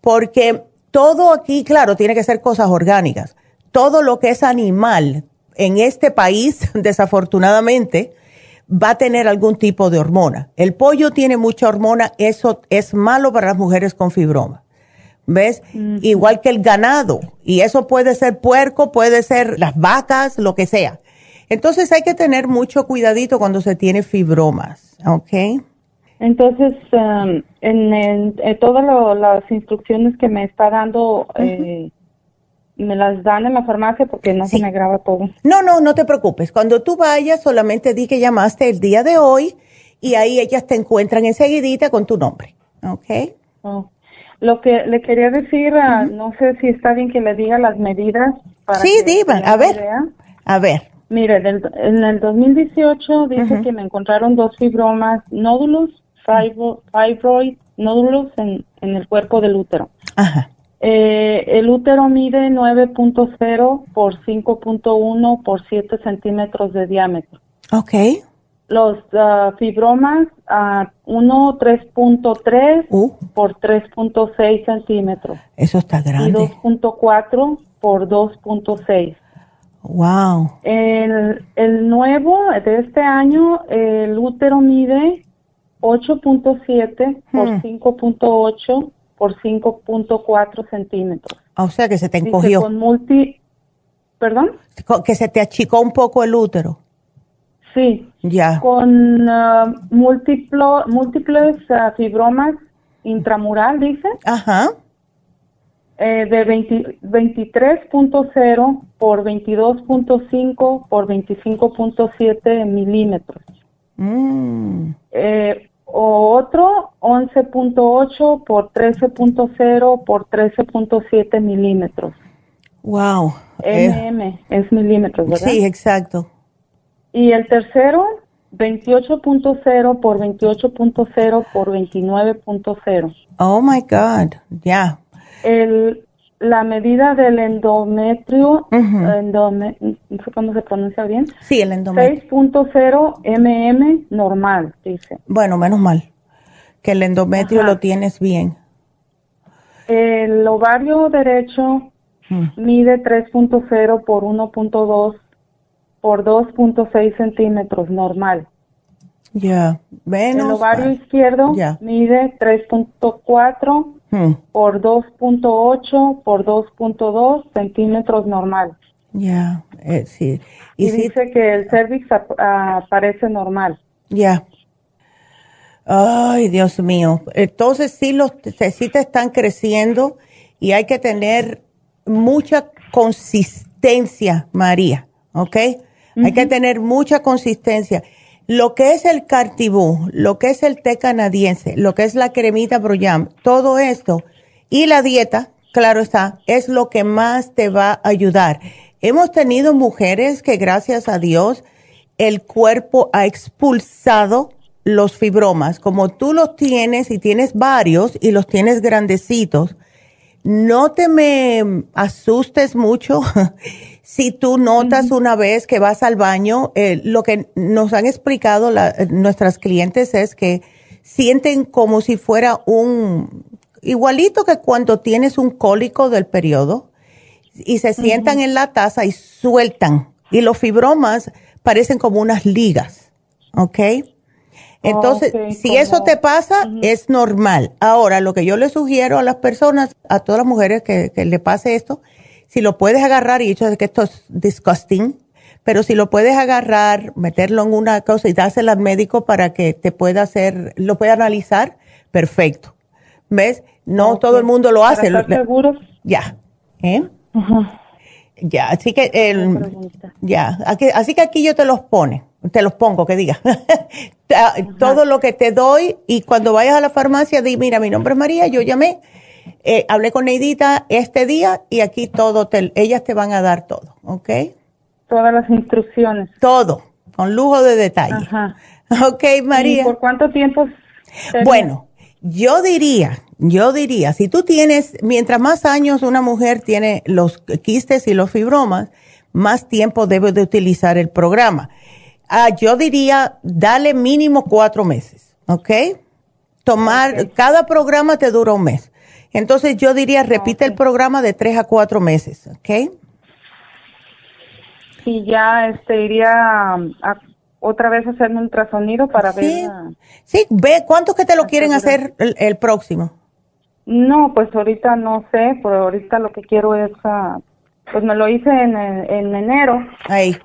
Porque todo aquí, claro, tiene que ser cosas orgánicas. Todo lo que es animal en este país, desafortunadamente, va a tener algún tipo de hormona. El pollo tiene mucha hormona, eso es malo para las mujeres con fibroma. ¿Ves? Igual que el ganado. Y eso puede ser puerco, puede ser las vacas, lo que sea. Entonces hay que tener mucho cuidadito cuando se tiene fibromas, ¿ok? Entonces, um, en, todas las instrucciones que me está dando, eh, me las dan en la farmacia porque no se me graba todo. No, no, no te preocupes. Cuando tú vayas, solamente di que llamaste el día de hoy y ahí ellas te encuentran enseguidita con tu nombre. ¿Ok? Oh. Lo que le quería decir, ah, no sé si está bien que le diga las medidas. Para sí, Diva, a ver. A ver. Mire, en el 2018 dice que me encontraron dos fibromas nódulos fibroid nódulos en, en el cuerpo del útero. Ajá. Eh, el útero mide 9.0 por 5.1 por 7 centímetros de diámetro. Ok. Los uh, fibromas, uh, uno 3.3 uh. por 3.6 centímetros. Eso está grande. Y 2.4 por 2.6. Wow. El, el nuevo de este año, el útero mide 8.7 por 5.8 hmm. por 5.4 centímetros. O sea que se te encogió. con multi, ¿Perdón? Que se te achicó un poco el útero. Sí. Ya. Con uh, múltiplo, múltiples uh, fibromas intramural, dice. Ajá. Eh, de 23.0 por 22.5 por 25.7 milímetros. Mm. Eh, o otro 11.8 por 13.0 por 13.7 milímetros. Wow. MM es milímetros, ¿verdad? Sí, exacto. Y el tercero, 28.0 por 28.0 por 29.0. Oh my God, ya. El, la medida del endometrio, endome, no sé cómo se pronuncia bien. Sí, el endometrio. 6.0 mm normal, dice. Bueno, menos mal que el endometrio lo tienes bien. El ovario derecho mide 3.0 por 1.2 por 2.6 centímetros normal. Ya, El ovario izquierdo mide 3.4 hmm. por 2.8 por 2.2 centímetros normal. Ya, eh, sí. Y, dice que el cervix aparece normal. Ya. Ay, Dios mío. Entonces sí los sí te están creciendo y hay que tener mucha consistencia, María, ¿ok? Hay que tener mucha consistencia. Lo que es el cartibú, lo que es el té canadiense, lo que es la cremita Broyam, todo esto y la dieta, claro está, es lo que más te va a ayudar. Hemos tenido mujeres que gracias a Dios el cuerpo ha expulsado los fibromas. Como tú los tienes y tienes varios y los tienes grandecitos, no te me asustes mucho si tú notas una vez que vas al baño. Eh, lo que nos han explicado nuestras clientes es que sienten como si fuera un igualito que cuando tienes un cólico del periodo y se sientan en la taza y sueltan y los fibromas parecen como unas ligas, ¿ok? Entonces, si eso te pasa, es normal. Ahora, lo que yo le sugiero a las personas, a todas las mujeres que, le pase esto, si lo puedes agarrar, y dicho que esto es disgusting, pero si lo puedes agarrar, meterlo en una cosa y dárselo al médico para que te pueda hacer, lo pueda analizar, perfecto. ¿Ves? No todo el mundo lo hace. ¿Para seguro? Ya. ¿Eh? Ya, así que, ya, así que aquí yo te los pone te los pongo, que diga. Todo lo que te doy y cuando vayas a la farmacia, di, mira, mi nombre es María, yo llamé, eh, hablé con Neidita este día y aquí todo, te, ellas te van a dar todo, ¿ok? Todas las instrucciones. Todo, con lujo de detalle. Ajá. Ok, María. ¿Y por cuánto tiempo? Bueno, yo diría, yo diría, si tú tienes, mientras más años una mujer tiene los quistes y los fibromas, más tiempo debe de utilizar el programa. Ah, yo diría, dale mínimo cuatro meses, ¿ok? Tomar, cada programa te dura un mes. Entonces yo diría, repite el programa de tres a cuatro meses, ¿ok? Y ya este, iría a, otra vez a hacer un ultrasonido para ver. Sí, ve, ¿cuántos que te lo quieren hacer el, próximo? No, pues ahorita no sé, pero ahorita lo que quiero es, ah, pues me lo hice en, en enero. Ahí.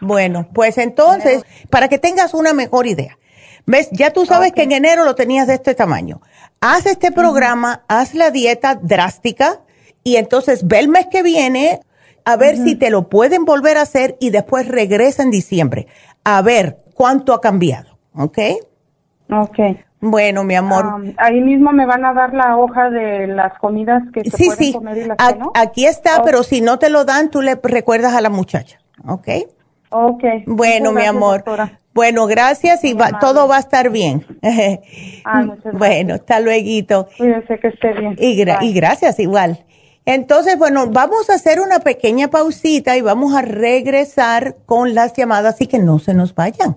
Bueno, pues entonces, para que tengas una mejor idea, ¿ves? Ya tú sabes que en enero lo tenías de este tamaño. Haz este programa, haz la dieta drástica y entonces ve el mes que viene a ver si te lo pueden volver a hacer y después regresa en diciembre a ver cuánto ha cambiado, ¿ok? Ok. Bueno, mi amor. Um, ahí mismo me van a dar la hoja de las comidas que se pueden comer y las que no. Aquí está, pero si no te lo dan, tú le recuerdas a la muchacha, ¿ok? Ok. Bueno, mi amor. Bueno, gracias y todo va a estar bien. bueno, hasta luego. Cuídense que esté bien. Y, y gracias igual. Entonces, bueno, vamos a hacer una pequeña pausita y vamos a regresar con las llamadas y que no se nos vayan.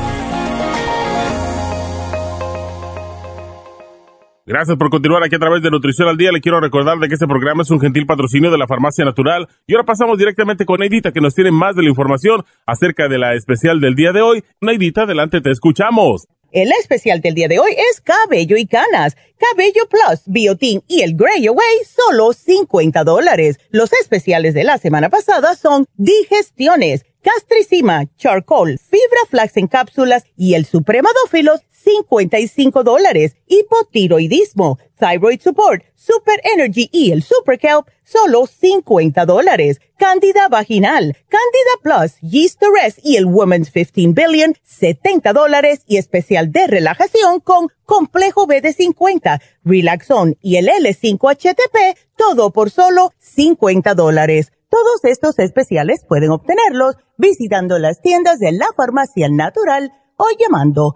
Gracias por continuar aquí a través de Nutrición al Día. Le quiero recordar de que este programa es un gentil patrocinio de la Farmacia Natural. Y ahora pasamos directamente con Neidita, que nos tiene más de la información acerca de la especial del día de hoy. Neidita, adelante, te escuchamos. El especial del día de hoy es cabello y canas, cabello plus, biotin y el gray away, solo 50 dólares. Los especiales de la semana pasada son digestiones, gastricima, charcoal, fibra flax en cápsulas y el supremadófilos, 55 dólares. Hipotiroidismo, thyroid support, super energy y el super kelp, solo 50 dólares. Candida vaginal, candida plus, yeast rest y el women's 15 billion, 70 dólares y especial de relajación con complejo B de 50, relaxón y el L5HTP, todo por solo 50 dólares. Todos estos especiales pueden obtenerlos visitando las tiendas de la farmacia natural o llamando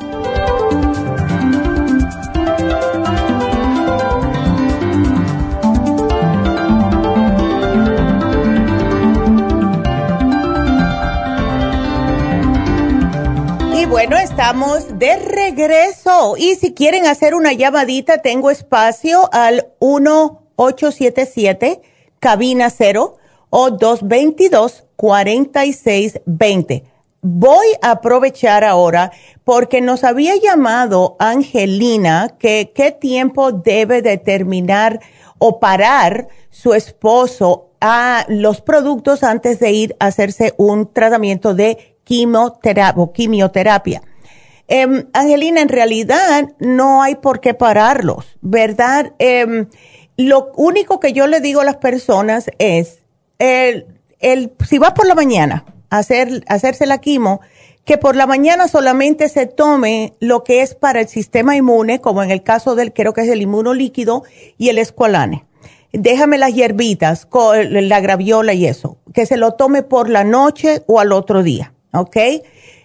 Bueno, estamos de regreso. Y si quieren hacer una llamadita, tengo espacio al 1877 cabina 0 o 222-4620. Voy a aprovechar ahora porque nos había llamado Angelina que qué tiempo debe determinar o parar su esposo a los productos antes de ir a hacerse un tratamiento de quimioterapia. quimioterapia. Em, Angelina, en realidad no hay por qué pararlos, ¿verdad? Em, lo único que yo le digo a las personas es, el, el, si vas por la mañana a hacer, hacerse la quimo, que por la mañana solamente se tome lo que es para el sistema inmune, como en el caso del, creo que es el inmunolíquido y el escualane. Déjame las hierbitas, la graviola y eso, que se lo tome por la noche o al otro día. ¿Ok?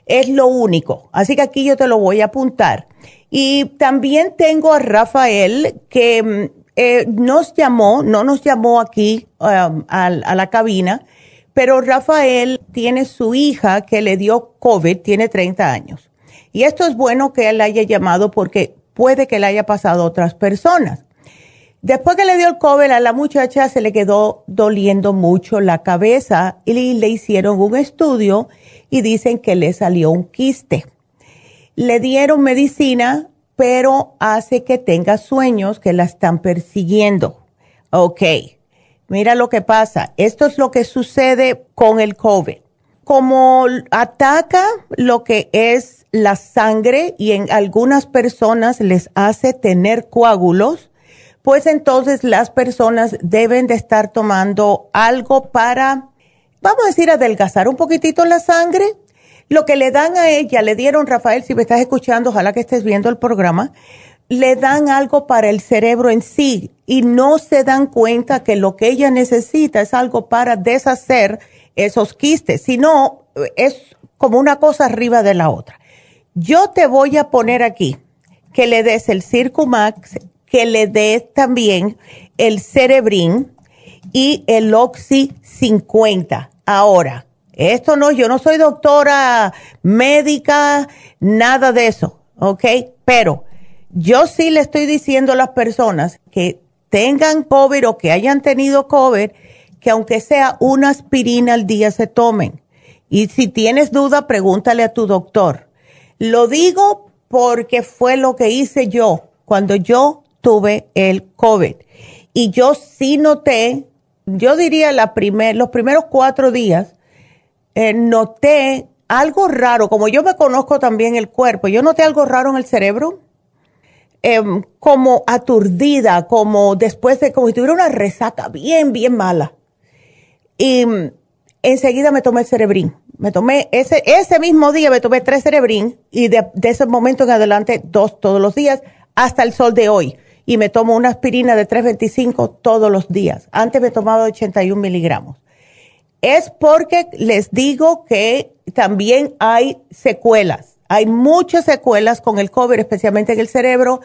Es lo único. Así que aquí yo te lo voy a apuntar. Y también tengo a Rafael que mm, eh, nos llamó, no nos llamó aquí um, a, a la cabina, pero Rafael tiene su hija que le dio COVID, tiene 30 años. Y esto es bueno que él haya llamado porque puede que le haya pasado a otras personas. Después que le dio el COVID a la muchacha se le quedó doliendo mucho la cabeza y le hicieron un estudio y dicen que le salió un quiste. Le dieron medicina pero hace que tenga sueños que la están persiguiendo. Ok, mira lo que pasa. Esto es lo que sucede con el COVID. Como ataca lo que es la sangre y en algunas personas les hace tener coágulos, pues entonces las personas deben de estar tomando algo para, vamos a decir, adelgazar un poquitito la sangre. Lo que le dan a ella, le dieron, Rafael, si me estás escuchando, ojalá que estés viendo el programa, le dan algo para el cerebro en sí y no se dan cuenta que lo que ella necesita es algo para deshacer esos quistes, sino es como una cosa arriba de la otra. Yo te voy a poner aquí que le des el Circumax, que le des también el Cerebrin y el Oxy 50. Ahora, esto no, yo no soy doctora médica, nada de eso, ¿ok? Pero yo sí le estoy diciendo a las personas que tengan COVID o que hayan tenido COVID, que aunque sea una aspirina al día se tomen. Y si tienes duda, pregúntale a tu doctor lo digo porque fue lo que hice yo cuando yo tuve el COVID. Y yo sí noté, yo diría la primer, los primeros cuatro días, eh, noté algo raro, como yo me conozco también el cuerpo, yo noté algo raro en el cerebro, em, como aturdida, como después de, como si tuviera una resaca bien, bien mala. Y mm, enseguida me tomé el cerebrín me tomé ese, ese mismo día me tomé tres cerebrín y de, ese momento en adelante dos todos los días hasta el sol de hoy. Y me tomo una aspirina de 325 todos los días. Antes me tomaba 81 miligramos. Es porque les digo que también hay secuelas. Hay muchas secuelas con el COVID, especialmente en el cerebro.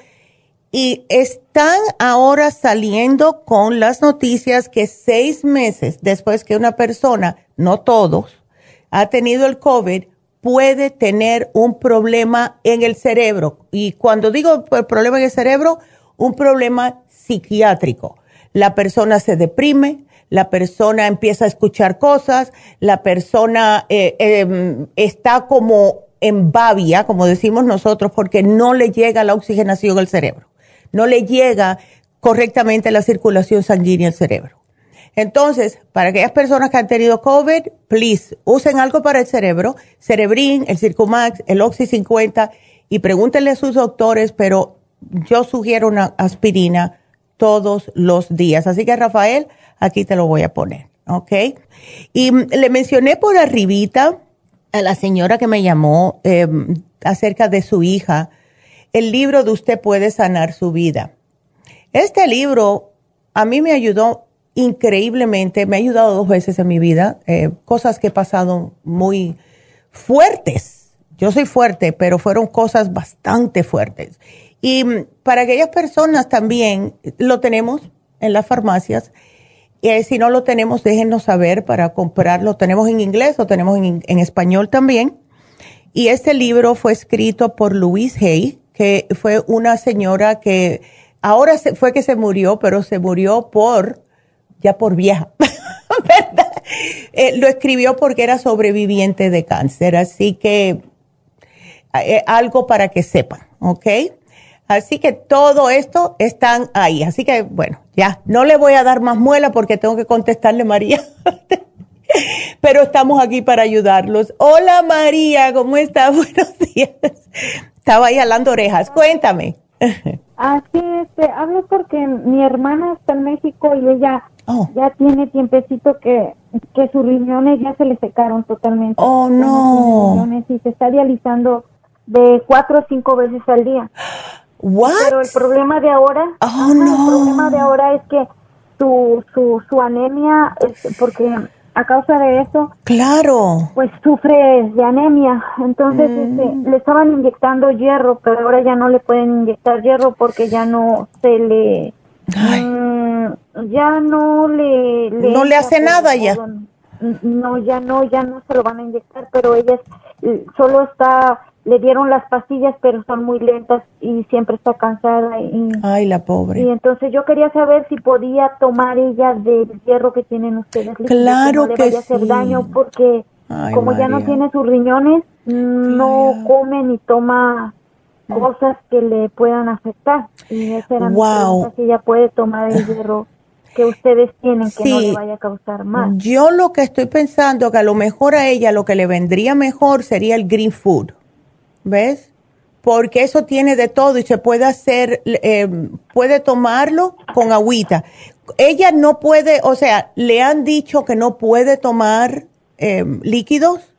Y están ahora saliendo con las noticias que seis meses después que una persona, no todos, ha tenido el COVID puede tener un problema en el cerebro. Y cuando digo problema en el cerebro, un problema psiquiátrico. La persona se deprime, la persona empieza a escuchar cosas, la persona eh, em, está como en babia, como decimos nosotros, porque no le llega la oxigenación al cerebro, no le llega correctamente la circulación sanguínea al cerebro. Entonces, para aquellas personas que han tenido COVID, please, usen algo para el cerebro, Cerebrin, el Circumax, el Oxy 50 y pregúntenle a sus doctores, pero yo sugiero una aspirina todos los días. Así que Rafael, aquí te lo voy a poner, ¿ok? Y le mencioné por arribita a la señora que me llamó em, acerca de su hija, el libro de Usted puede sanar su vida. Este libro a mí me ayudó increíblemente, me ha ayudado dos veces en mi vida, eh, cosas que he pasado muy fuertes. Yo soy fuerte, pero fueron cosas bastante fuertes. Y mm, para aquellas personas también lo tenemos en las farmacias. y si no lo tenemos, déjenos saber para comprarlo. Tenemos en inglés o tenemos en, en español también. Y este libro fue escrito por Louise Hay, que fue una señora que ahora se, fue que se murió, pero se murió por ya por vieja, ¿verdad? Eh, lo escribió porque era sobreviviente de cáncer, así que eh, algo para que sepan, ¿ok? Así que todo esto están ahí. Así que, bueno, ya, no le voy a dar más muela porque tengo que contestarle María. Pero estamos aquí para ayudarlos. Hola María, ¿cómo estás? Buenos días. Estaba ahí hablando orejas. Cuéntame. Así, este, hablo porque mi hermana está en México y ella Oh. Ya tiene tiempecito que, que sus riñones ya se le secaron totalmente. Oh, no. Y se está dializando de cuatro o cinco veces al día. What? Pero el problema de ahora, oh, no. el problema de ahora es que su, su, su anemia, es porque a causa de eso, claro, pues sufre de anemia. Entonces mm. este, le estaban inyectando hierro, pero ahora ya no le pueden inyectar hierro porque ya no se le Mm, ya no le, no le hace nada ya. No, ya no, ya no se lo van a inyectar, pero ella solo está, le dieron las pastillas, pero son muy lentas y siempre está cansada. Y, Ay, la pobre. Y entonces yo quería saber si podía tomar ella del hierro que tienen ustedes. Claro que, no le hacer daño porque como ya no tiene sus riñones, no come ni toma cosas que le puedan afectar. Y esa era wow. si ella puede tomar el hierro que ustedes tienen que no le vaya a causar mal. Yo lo que estoy pensando que a lo mejor a ella lo que le vendría mejor sería el green food. ¿Ves? Porque eso tiene de todo y se puede hacer, eh, puede tomarlo con agüita. Ella no puede, o sea, le han dicho que no puede tomar eh, líquidos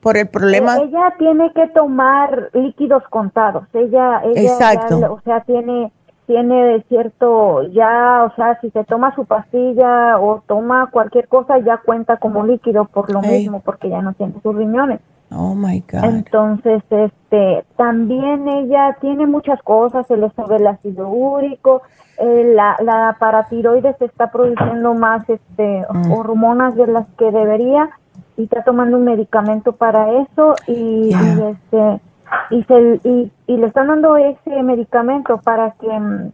por el problema. Eh, ella tiene que tomar líquidos contados. Ella, ella Exacto. o sea, tiene tiene de cierto, ya, o sea, si se toma su pastilla o toma cualquier cosa, ya cuenta como líquido por lo mismo, porque ya no tiene sus riñones. Oh my God. Entonces, este, también ella tiene muchas cosas, se le sube el ácido úrico, eh, la, la paratiroides está produciendo más, este, mm. hormonas de las que debería y está tomando un medicamento para eso y este, y, se, y, y, le están dando ese medicamento para que mm,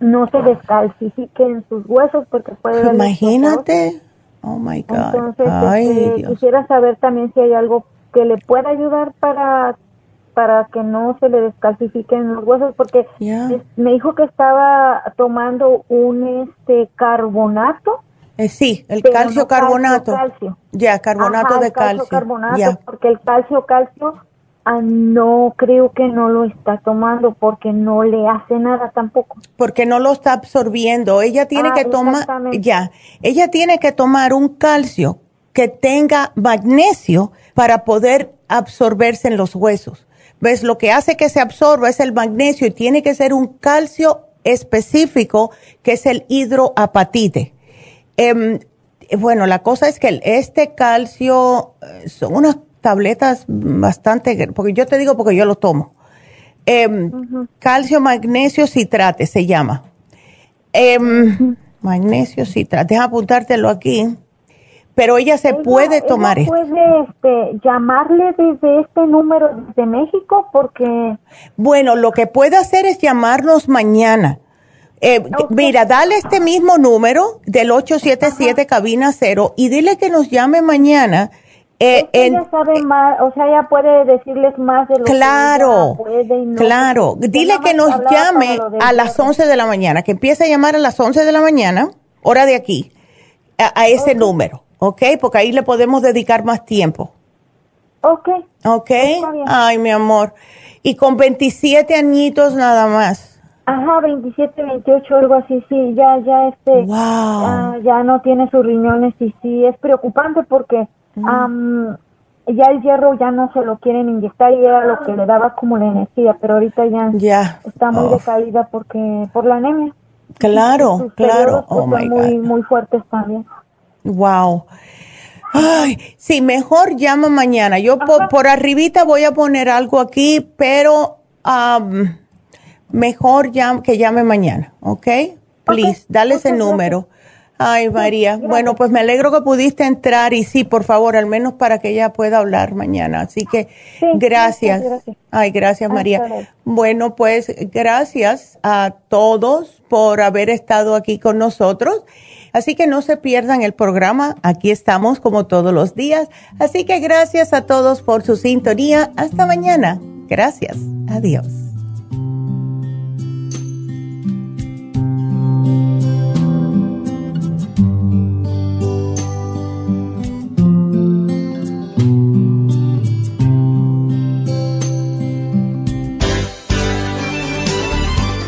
no se descalcifiquen sus huesos porque puede imagínate. Oh my god. Entonces este, quisiera saber también si hay algo que le pueda ayudar para para que no se le descalcifiquen los huesos porque me dijo que estaba tomando un este carbonato eh, sí, el calcio carbonato. Ya, carbonato de calcio. Carbonato, porque el calcio calcio Ah, no creo que no lo está tomando porque no le hace nada tampoco. Porque no lo está absorbiendo. Ella tiene ah, que tomar, ya, ella tiene que tomar un calcio que tenga magnesio para poder absorberse en los huesos. ¿Ves? Lo que hace que se absorba es el magnesio y tiene que ser un calcio específico que es el hidroapatite. Em, bueno, la cosa es que este calcio eh, son unas tabletas bastante, porque yo te digo porque yo lo tomo. Em, calcio, magnesio, citrate se llama. Em, magnesio, citrate, deja apuntártelo aquí. Pero ella se puede tomar esto. ¿Puede este, llamarle desde este número de México? Porque. Bueno, lo que puede hacer es llamarnos mañana. Eh, mira, dale este mismo número del 877 cabina cero y dile que nos llame mañana eh, ella sabe más, o sea, ella puede decirles más de lo claro, que puede y no Claro, dile que nos llame a las 11 de la mañana, que empiece a llamar a las 11 de la mañana, hora de aquí, a, ese número, ¿ok? Porque ahí le podemos dedicar más tiempo. Ok. Ok. Ay, mi amor. Y con 27 añitos nada más. Ajá, 27, 28, algo así, sí, ya, ya, este, wow. ya no tiene sus riñones y sí, es preocupante porque ya el hierro ya no se lo quieren inyectar y era lo que le daba como la energía, pero ahorita ya, está muy oh. decaída porque por la anemia. Claro, claro. Pues, oh muy, muy fuertes también. Wow. Ay, sí, mejor llama mañana. Yo por, arribita voy a poner algo aquí, pero mejor que llame mañana, ¿ok? Please, dale ese número. Ay, María. bueno, pues me alegro que pudiste entrar y sí, por favor, al menos para que ella pueda hablar mañana. Así que gracias. Ay, gracias, María. Bueno, pues gracias a todos por haber estado aquí con nosotros. Así que no se pierdan el programa. Aquí estamos como todos los días. Así que gracias a todos por su sintonía. Hasta mañana. Gracias. Adiós.